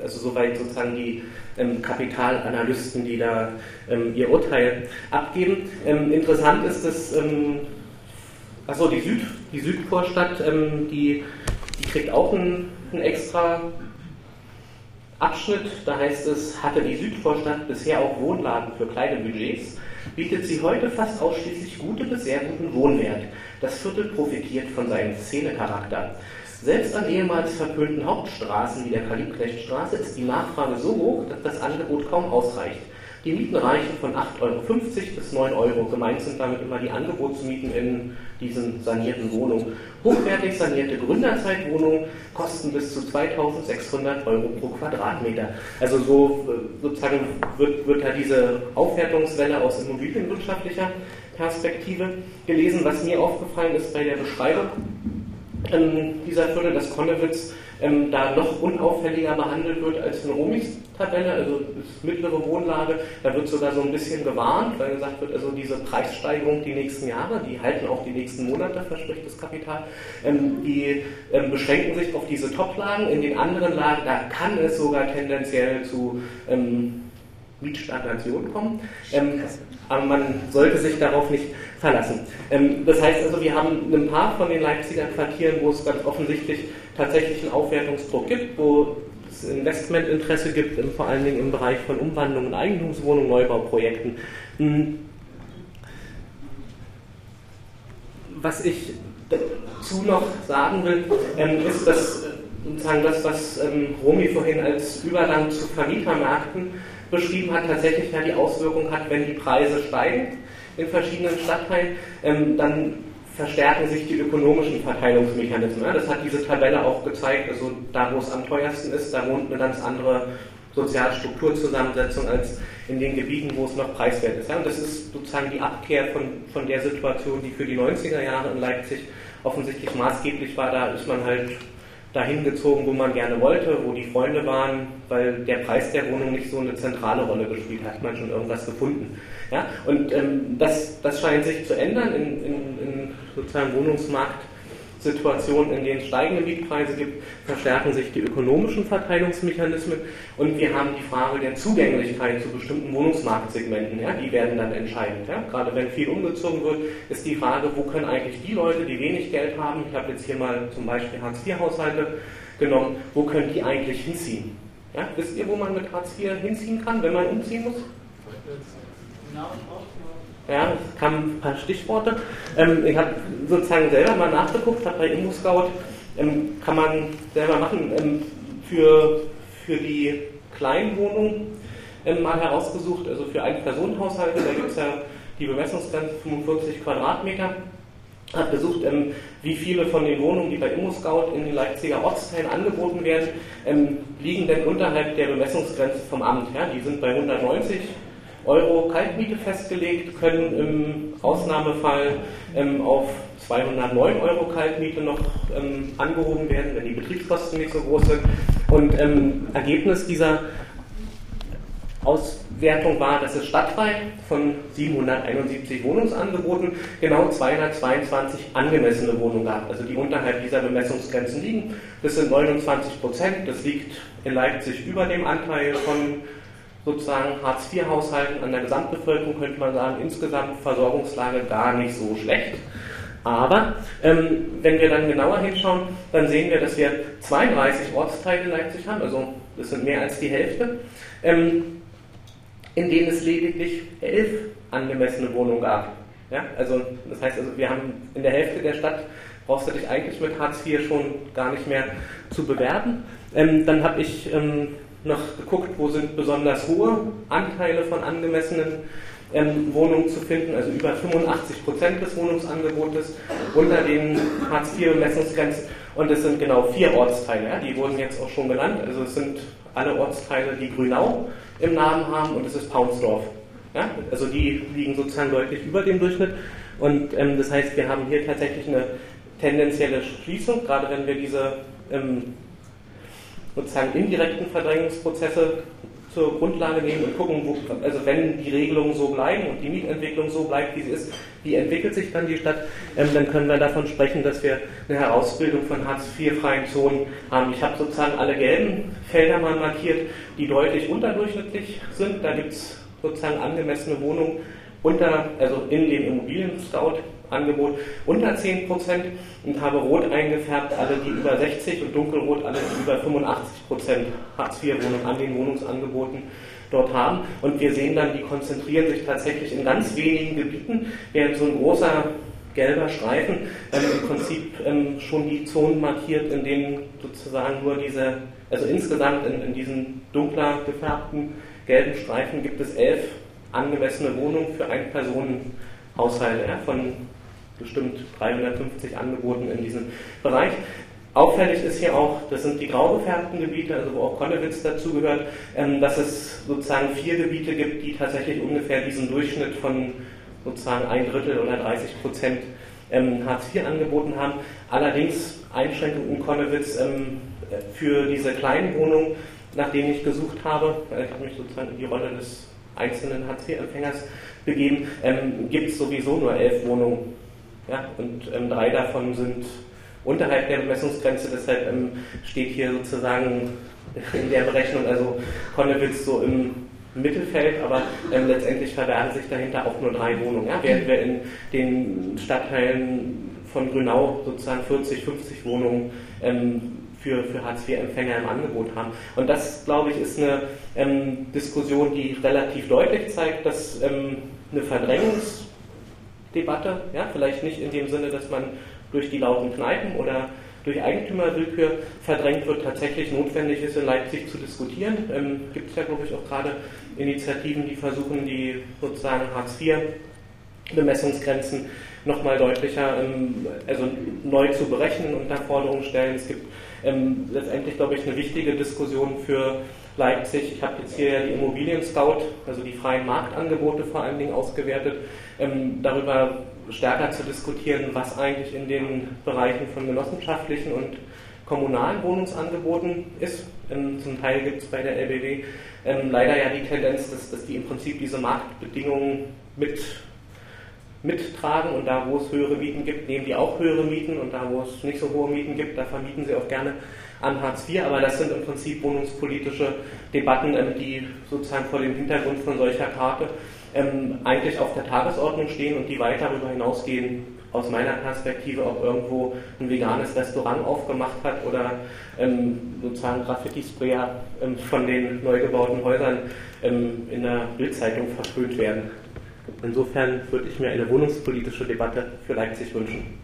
also soweit sozusagen die ähm, Kapitalanalysten, die da ähm, ihr Urteil abgeben. Ähm, interessant ist, dass ähm, achso, die, Süd, die Südvorstadt, ähm, die, die kriegt auch einen, extra Abschnitt, da heißt es, hatte die Südvorstadt bisher auch Wohnlagen für kleine Budgets, bietet sie heute fast ausschließlich gute bis sehr guten Wohnwert. Das Viertel profitiert von seinem Szenecharakter. Selbst an ehemals verpönten Hauptstraßen wie der Kalibknechtstraße ist die Nachfrage so hoch, dass das Angebot kaum ausreicht. Die Mieten reichen von 8,50 Euro bis 9 Euro. Gemeint sind damit immer die Angebotsmieten in diesen sanierten Wohnungen. Hochwertig sanierte Gründerzeitwohnungen kosten bis zu 2600 Euro pro Quadratmeter. Also so äh, sozusagen wird, wird da diese Aufwertungswelle aus immobilienwirtschaftlicher Perspektive gelesen. Was mir aufgefallen ist bei der Beschreibung, ähm, dieser Viertel, dass Konnewitz ähm, da noch unauffälliger behandelt wird als in Romis Tabelle, also das mittlere Wohnlage. Da wird sogar so ein bisschen gewarnt, weil gesagt wird, also diese Preissteigerung die nächsten Jahre, die halten auch die nächsten Monate, verspricht das Kapital, ähm, die ähm, beschränken sich auf diese Top-Lagen. In den anderen Lagen, da kann es sogar tendenziell zu ähm, Mietstagnation kommen. Ähm, aber man sollte sich darauf nicht verlassen. Ähm, das heißt also, wir haben ein paar von den Leipziger Quartieren, wo es ganz offensichtlich tatsächlich einen Aufwertungsdruck gibt, wo es Investmentinteresse gibt, vor allen Dingen im Bereich von Umwandlungen, Eigentumswohnungen, Neubauprojekten. Hm. Was ich dazu noch sagen will, ähm, ist, dass sozusagen das, was ähm, Romy vorhin als Übergang zu Vermietermärkten beschrieben hat, tatsächlich ja die Auswirkung hat, wenn die Preise steigen in verschiedenen Stadtteilen, ähm, dann verstärken sich die ökonomischen Verteilungsmechanismen. Das hat diese Tabelle auch gezeigt. Also da, wo es am teuersten ist, da wohnt eine ganz andere Sozialstrukturzusammensetzung als in den Gebieten, wo es noch preiswert ist. Und das ist sozusagen die Abkehr von, von der Situation, die für die 90er Jahre in Leipzig offensichtlich maßgeblich war. Da ist man halt dahin gezogen, wo man gerne wollte, wo die Freunde waren, weil der Preis der Wohnung nicht so eine zentrale Rolle gespielt hat, man schon irgendwas gefunden. Ja? Und ähm, das, das scheint sich zu ändern in, in, in sozusagen Wohnungsmarktsituationen, in denen es steigende Mietpreise gibt, verstärken sich die ökonomischen Verteilungsmechanismen und wir haben die Frage der Zugänglichkeit zu bestimmten Wohnungsmarktsegmenten, ja? die werden dann entscheidend. Ja? Gerade wenn viel umgezogen wird, ist die Frage, wo können eigentlich die Leute, die wenig Geld haben, ich habe jetzt hier mal zum Beispiel Hartz-IV-Haushalte genommen, wo können die eigentlich hinziehen? Ja? Wisst ihr, wo man mit Hartz IV hinziehen kann, wenn man umziehen muss? Ja, kamen ein paar Stichworte. Ähm, ich habe sozusagen selber mal nachgeguckt, habe bei ImmoScout, ähm, kann man selber machen, ähm, für, für die Kleinwohnung ähm, mal herausgesucht, also für Ein-Personen-Haushalte, da gibt es ja die Bemessungsgrenze 45 Quadratmeter. Habe gesucht, ähm, wie viele von den Wohnungen, die bei ImmoScout in den Leipziger Ortsteilen angeboten werden, ähm, liegen denn unterhalb der Bemessungsgrenze vom Amt. Ja? Die sind bei 190 Euro Kaltmiete festgelegt, können im Ausnahmefall ähm, auf 209 Euro Kaltmiete noch ähm, angehoben werden, wenn die Betriebskosten nicht so groß sind. Und ähm, Ergebnis dieser Auswertung war, dass es stadtweit von 771 Wohnungsangeboten genau 222 angemessene Wohnungen gab, also die unterhalb dieser Bemessungsgrenzen liegen. Das sind 29 Prozent, das liegt in Leipzig über dem Anteil von sozusagen Hartz-IV-Haushalten an der Gesamtbevölkerung könnte man sagen, insgesamt Versorgungslage gar nicht so schlecht. Aber ähm, wenn wir dann genauer hinschauen, dann sehen wir, dass wir 32 Ortsteile in Leipzig haben, also das sind mehr als die Hälfte, ähm, in denen es lediglich elf angemessene Wohnungen gab. Ja, also das heißt, also wir haben in der Hälfte der Stadt brauchst du dich eigentlich mit Hartz IV schon gar nicht mehr zu bewerben. Ähm, dann habe ich ähm, noch geguckt, wo sind besonders hohe Anteile von angemessenen ähm, Wohnungen zu finden, also über 85 Prozent des Wohnungsangebotes unter den Hartz-IV-Bemessungsgrenzen. Und es sind genau vier Ortsteile, ja, die wurden jetzt auch schon genannt. Also es sind alle Ortsteile, die Grünau im Namen haben und es ist Paunsdorf. Ja, also die liegen sozusagen deutlich über dem Durchschnitt. Und ähm, das heißt, wir haben hier tatsächlich eine tendenzielle Schließung, gerade wenn wir diese ähm, sozusagen indirekten Verdrängungsprozesse zur Grundlage nehmen und gucken, wo, also wenn die Regelungen so bleiben und die Mietentwicklung so bleibt, wie sie ist, wie entwickelt sich dann die Stadt, ähm, dann können wir davon sprechen, dass wir eine Herausbildung von Hartz-IV-freien Zonen haben. Ich habe sozusagen alle gelben Felder mal markiert, die deutlich unterdurchschnittlich sind. Da gibt es sozusagen angemessene Wohnungen unter, also in dem Immobilien-Scout Angebot unter 10% und habe rot eingefärbt alle, die über 60 und dunkelrot alle, die über 85% Hartz-IV-Wohnungen an den Wohnungsangeboten dort haben. Und wir sehen dann, die konzentrieren sich tatsächlich in ganz wenigen Gebieten, während so ein großer gelber Streifen ähm, im Prinzip ähm, schon die Zonen markiert, in denen sozusagen nur diese, also insgesamt in, in diesen dunkler gefärbten gelben Streifen gibt es elf angemessene Wohnungen für Ein-Personen-Haushalte ja, von bestimmt 350 Angeboten in diesem Bereich. Auffällig ist hier auch, das sind die grau gefärbten Gebiete, also wo auch Konnewitz dazugehört, ähm, dass es sozusagen vier Gebiete gibt, die tatsächlich ungefähr diesen Durchschnitt von sozusagen ein Drittel oder 30 Prozent ähm, Hartz IV angeboten haben. Allerdings Einschränkungen in Konnewitz ähm, für diese kleinen Wohnungen, nach denen ich gesucht habe, ich habe mich sozusagen in die Rolle des einzelnen Hartz IV-Empfängers begeben, gibt es sowieso nur elf Wohnungen ja, und ähm, drei davon sind unterhalb der Bemessungsgrenze, deshalb ähm, steht hier sozusagen in der Berechnung, also Konnewitz so im Mittelfeld, aber ähm, letztendlich verbergen sich dahinter auch nur drei Wohnungen. Ja? Während wir in den Stadtteilen von Grünau sozusagen 40, 50 Wohnungen ähm, für, für Hartz-IV-Empfänger im Angebot haben. Und das, glaube ich, ist eine ähm, Diskussion, die relativ deutlich zeigt, dass ähm, eine Verdrängungs- Debatte. Ja? Vielleicht nicht in dem Sinne, dass man durch die lauten Kneipen oder durch Eigentümerwillkür verdrängt wird, tatsächlich notwendig ist, in Leipzig zu diskutieren. Ähm, Gibt es ja, glaube ich, auch gerade Initiativen, die versuchen, die sozusagen Hartz-IV-Bemessungsgrenzen nochmal deutlicher, ähm, also neu zu berechnen und da Forderungen stellen. Es gibt ähm, letztendlich, glaube ich, eine wichtige Diskussion für Leipzig. Ich habe jetzt hier ja die Immobilien Scout, also die freien Marktangebote vor allen Dingen ausgewertet ähm, darüber stärker zu diskutieren, was eigentlich in den Bereichen von genossenschaftlichen und kommunalen Wohnungsangeboten ist. Ähm, zum Teil gibt es bei der LBW ähm, leider ja die Tendenz, dass, dass die im Prinzip diese Marktbedingungen mit mittragen und da, wo es höhere Mieten gibt, nehmen die auch höhere Mieten und da, wo es nicht so hohe Mieten gibt, da vermieten sie auch gerne an Hartz IV. Aber das sind im Prinzip wohnungspolitische Debatten, ähm, die sozusagen vor dem Hintergrund von solcher Karte ähm, eigentlich auf der Tagesordnung stehen und die weit darüber hinausgehen, aus meiner Perspektive, ob irgendwo ein veganes Restaurant aufgemacht hat oder ähm, sozusagen Graffiti-Sprayer von den neu gebauten Häusern in der Bildzeitung verspült werden. Insofern würde ich mir eine wohnungspolitische Debatte für Leipzig wünschen.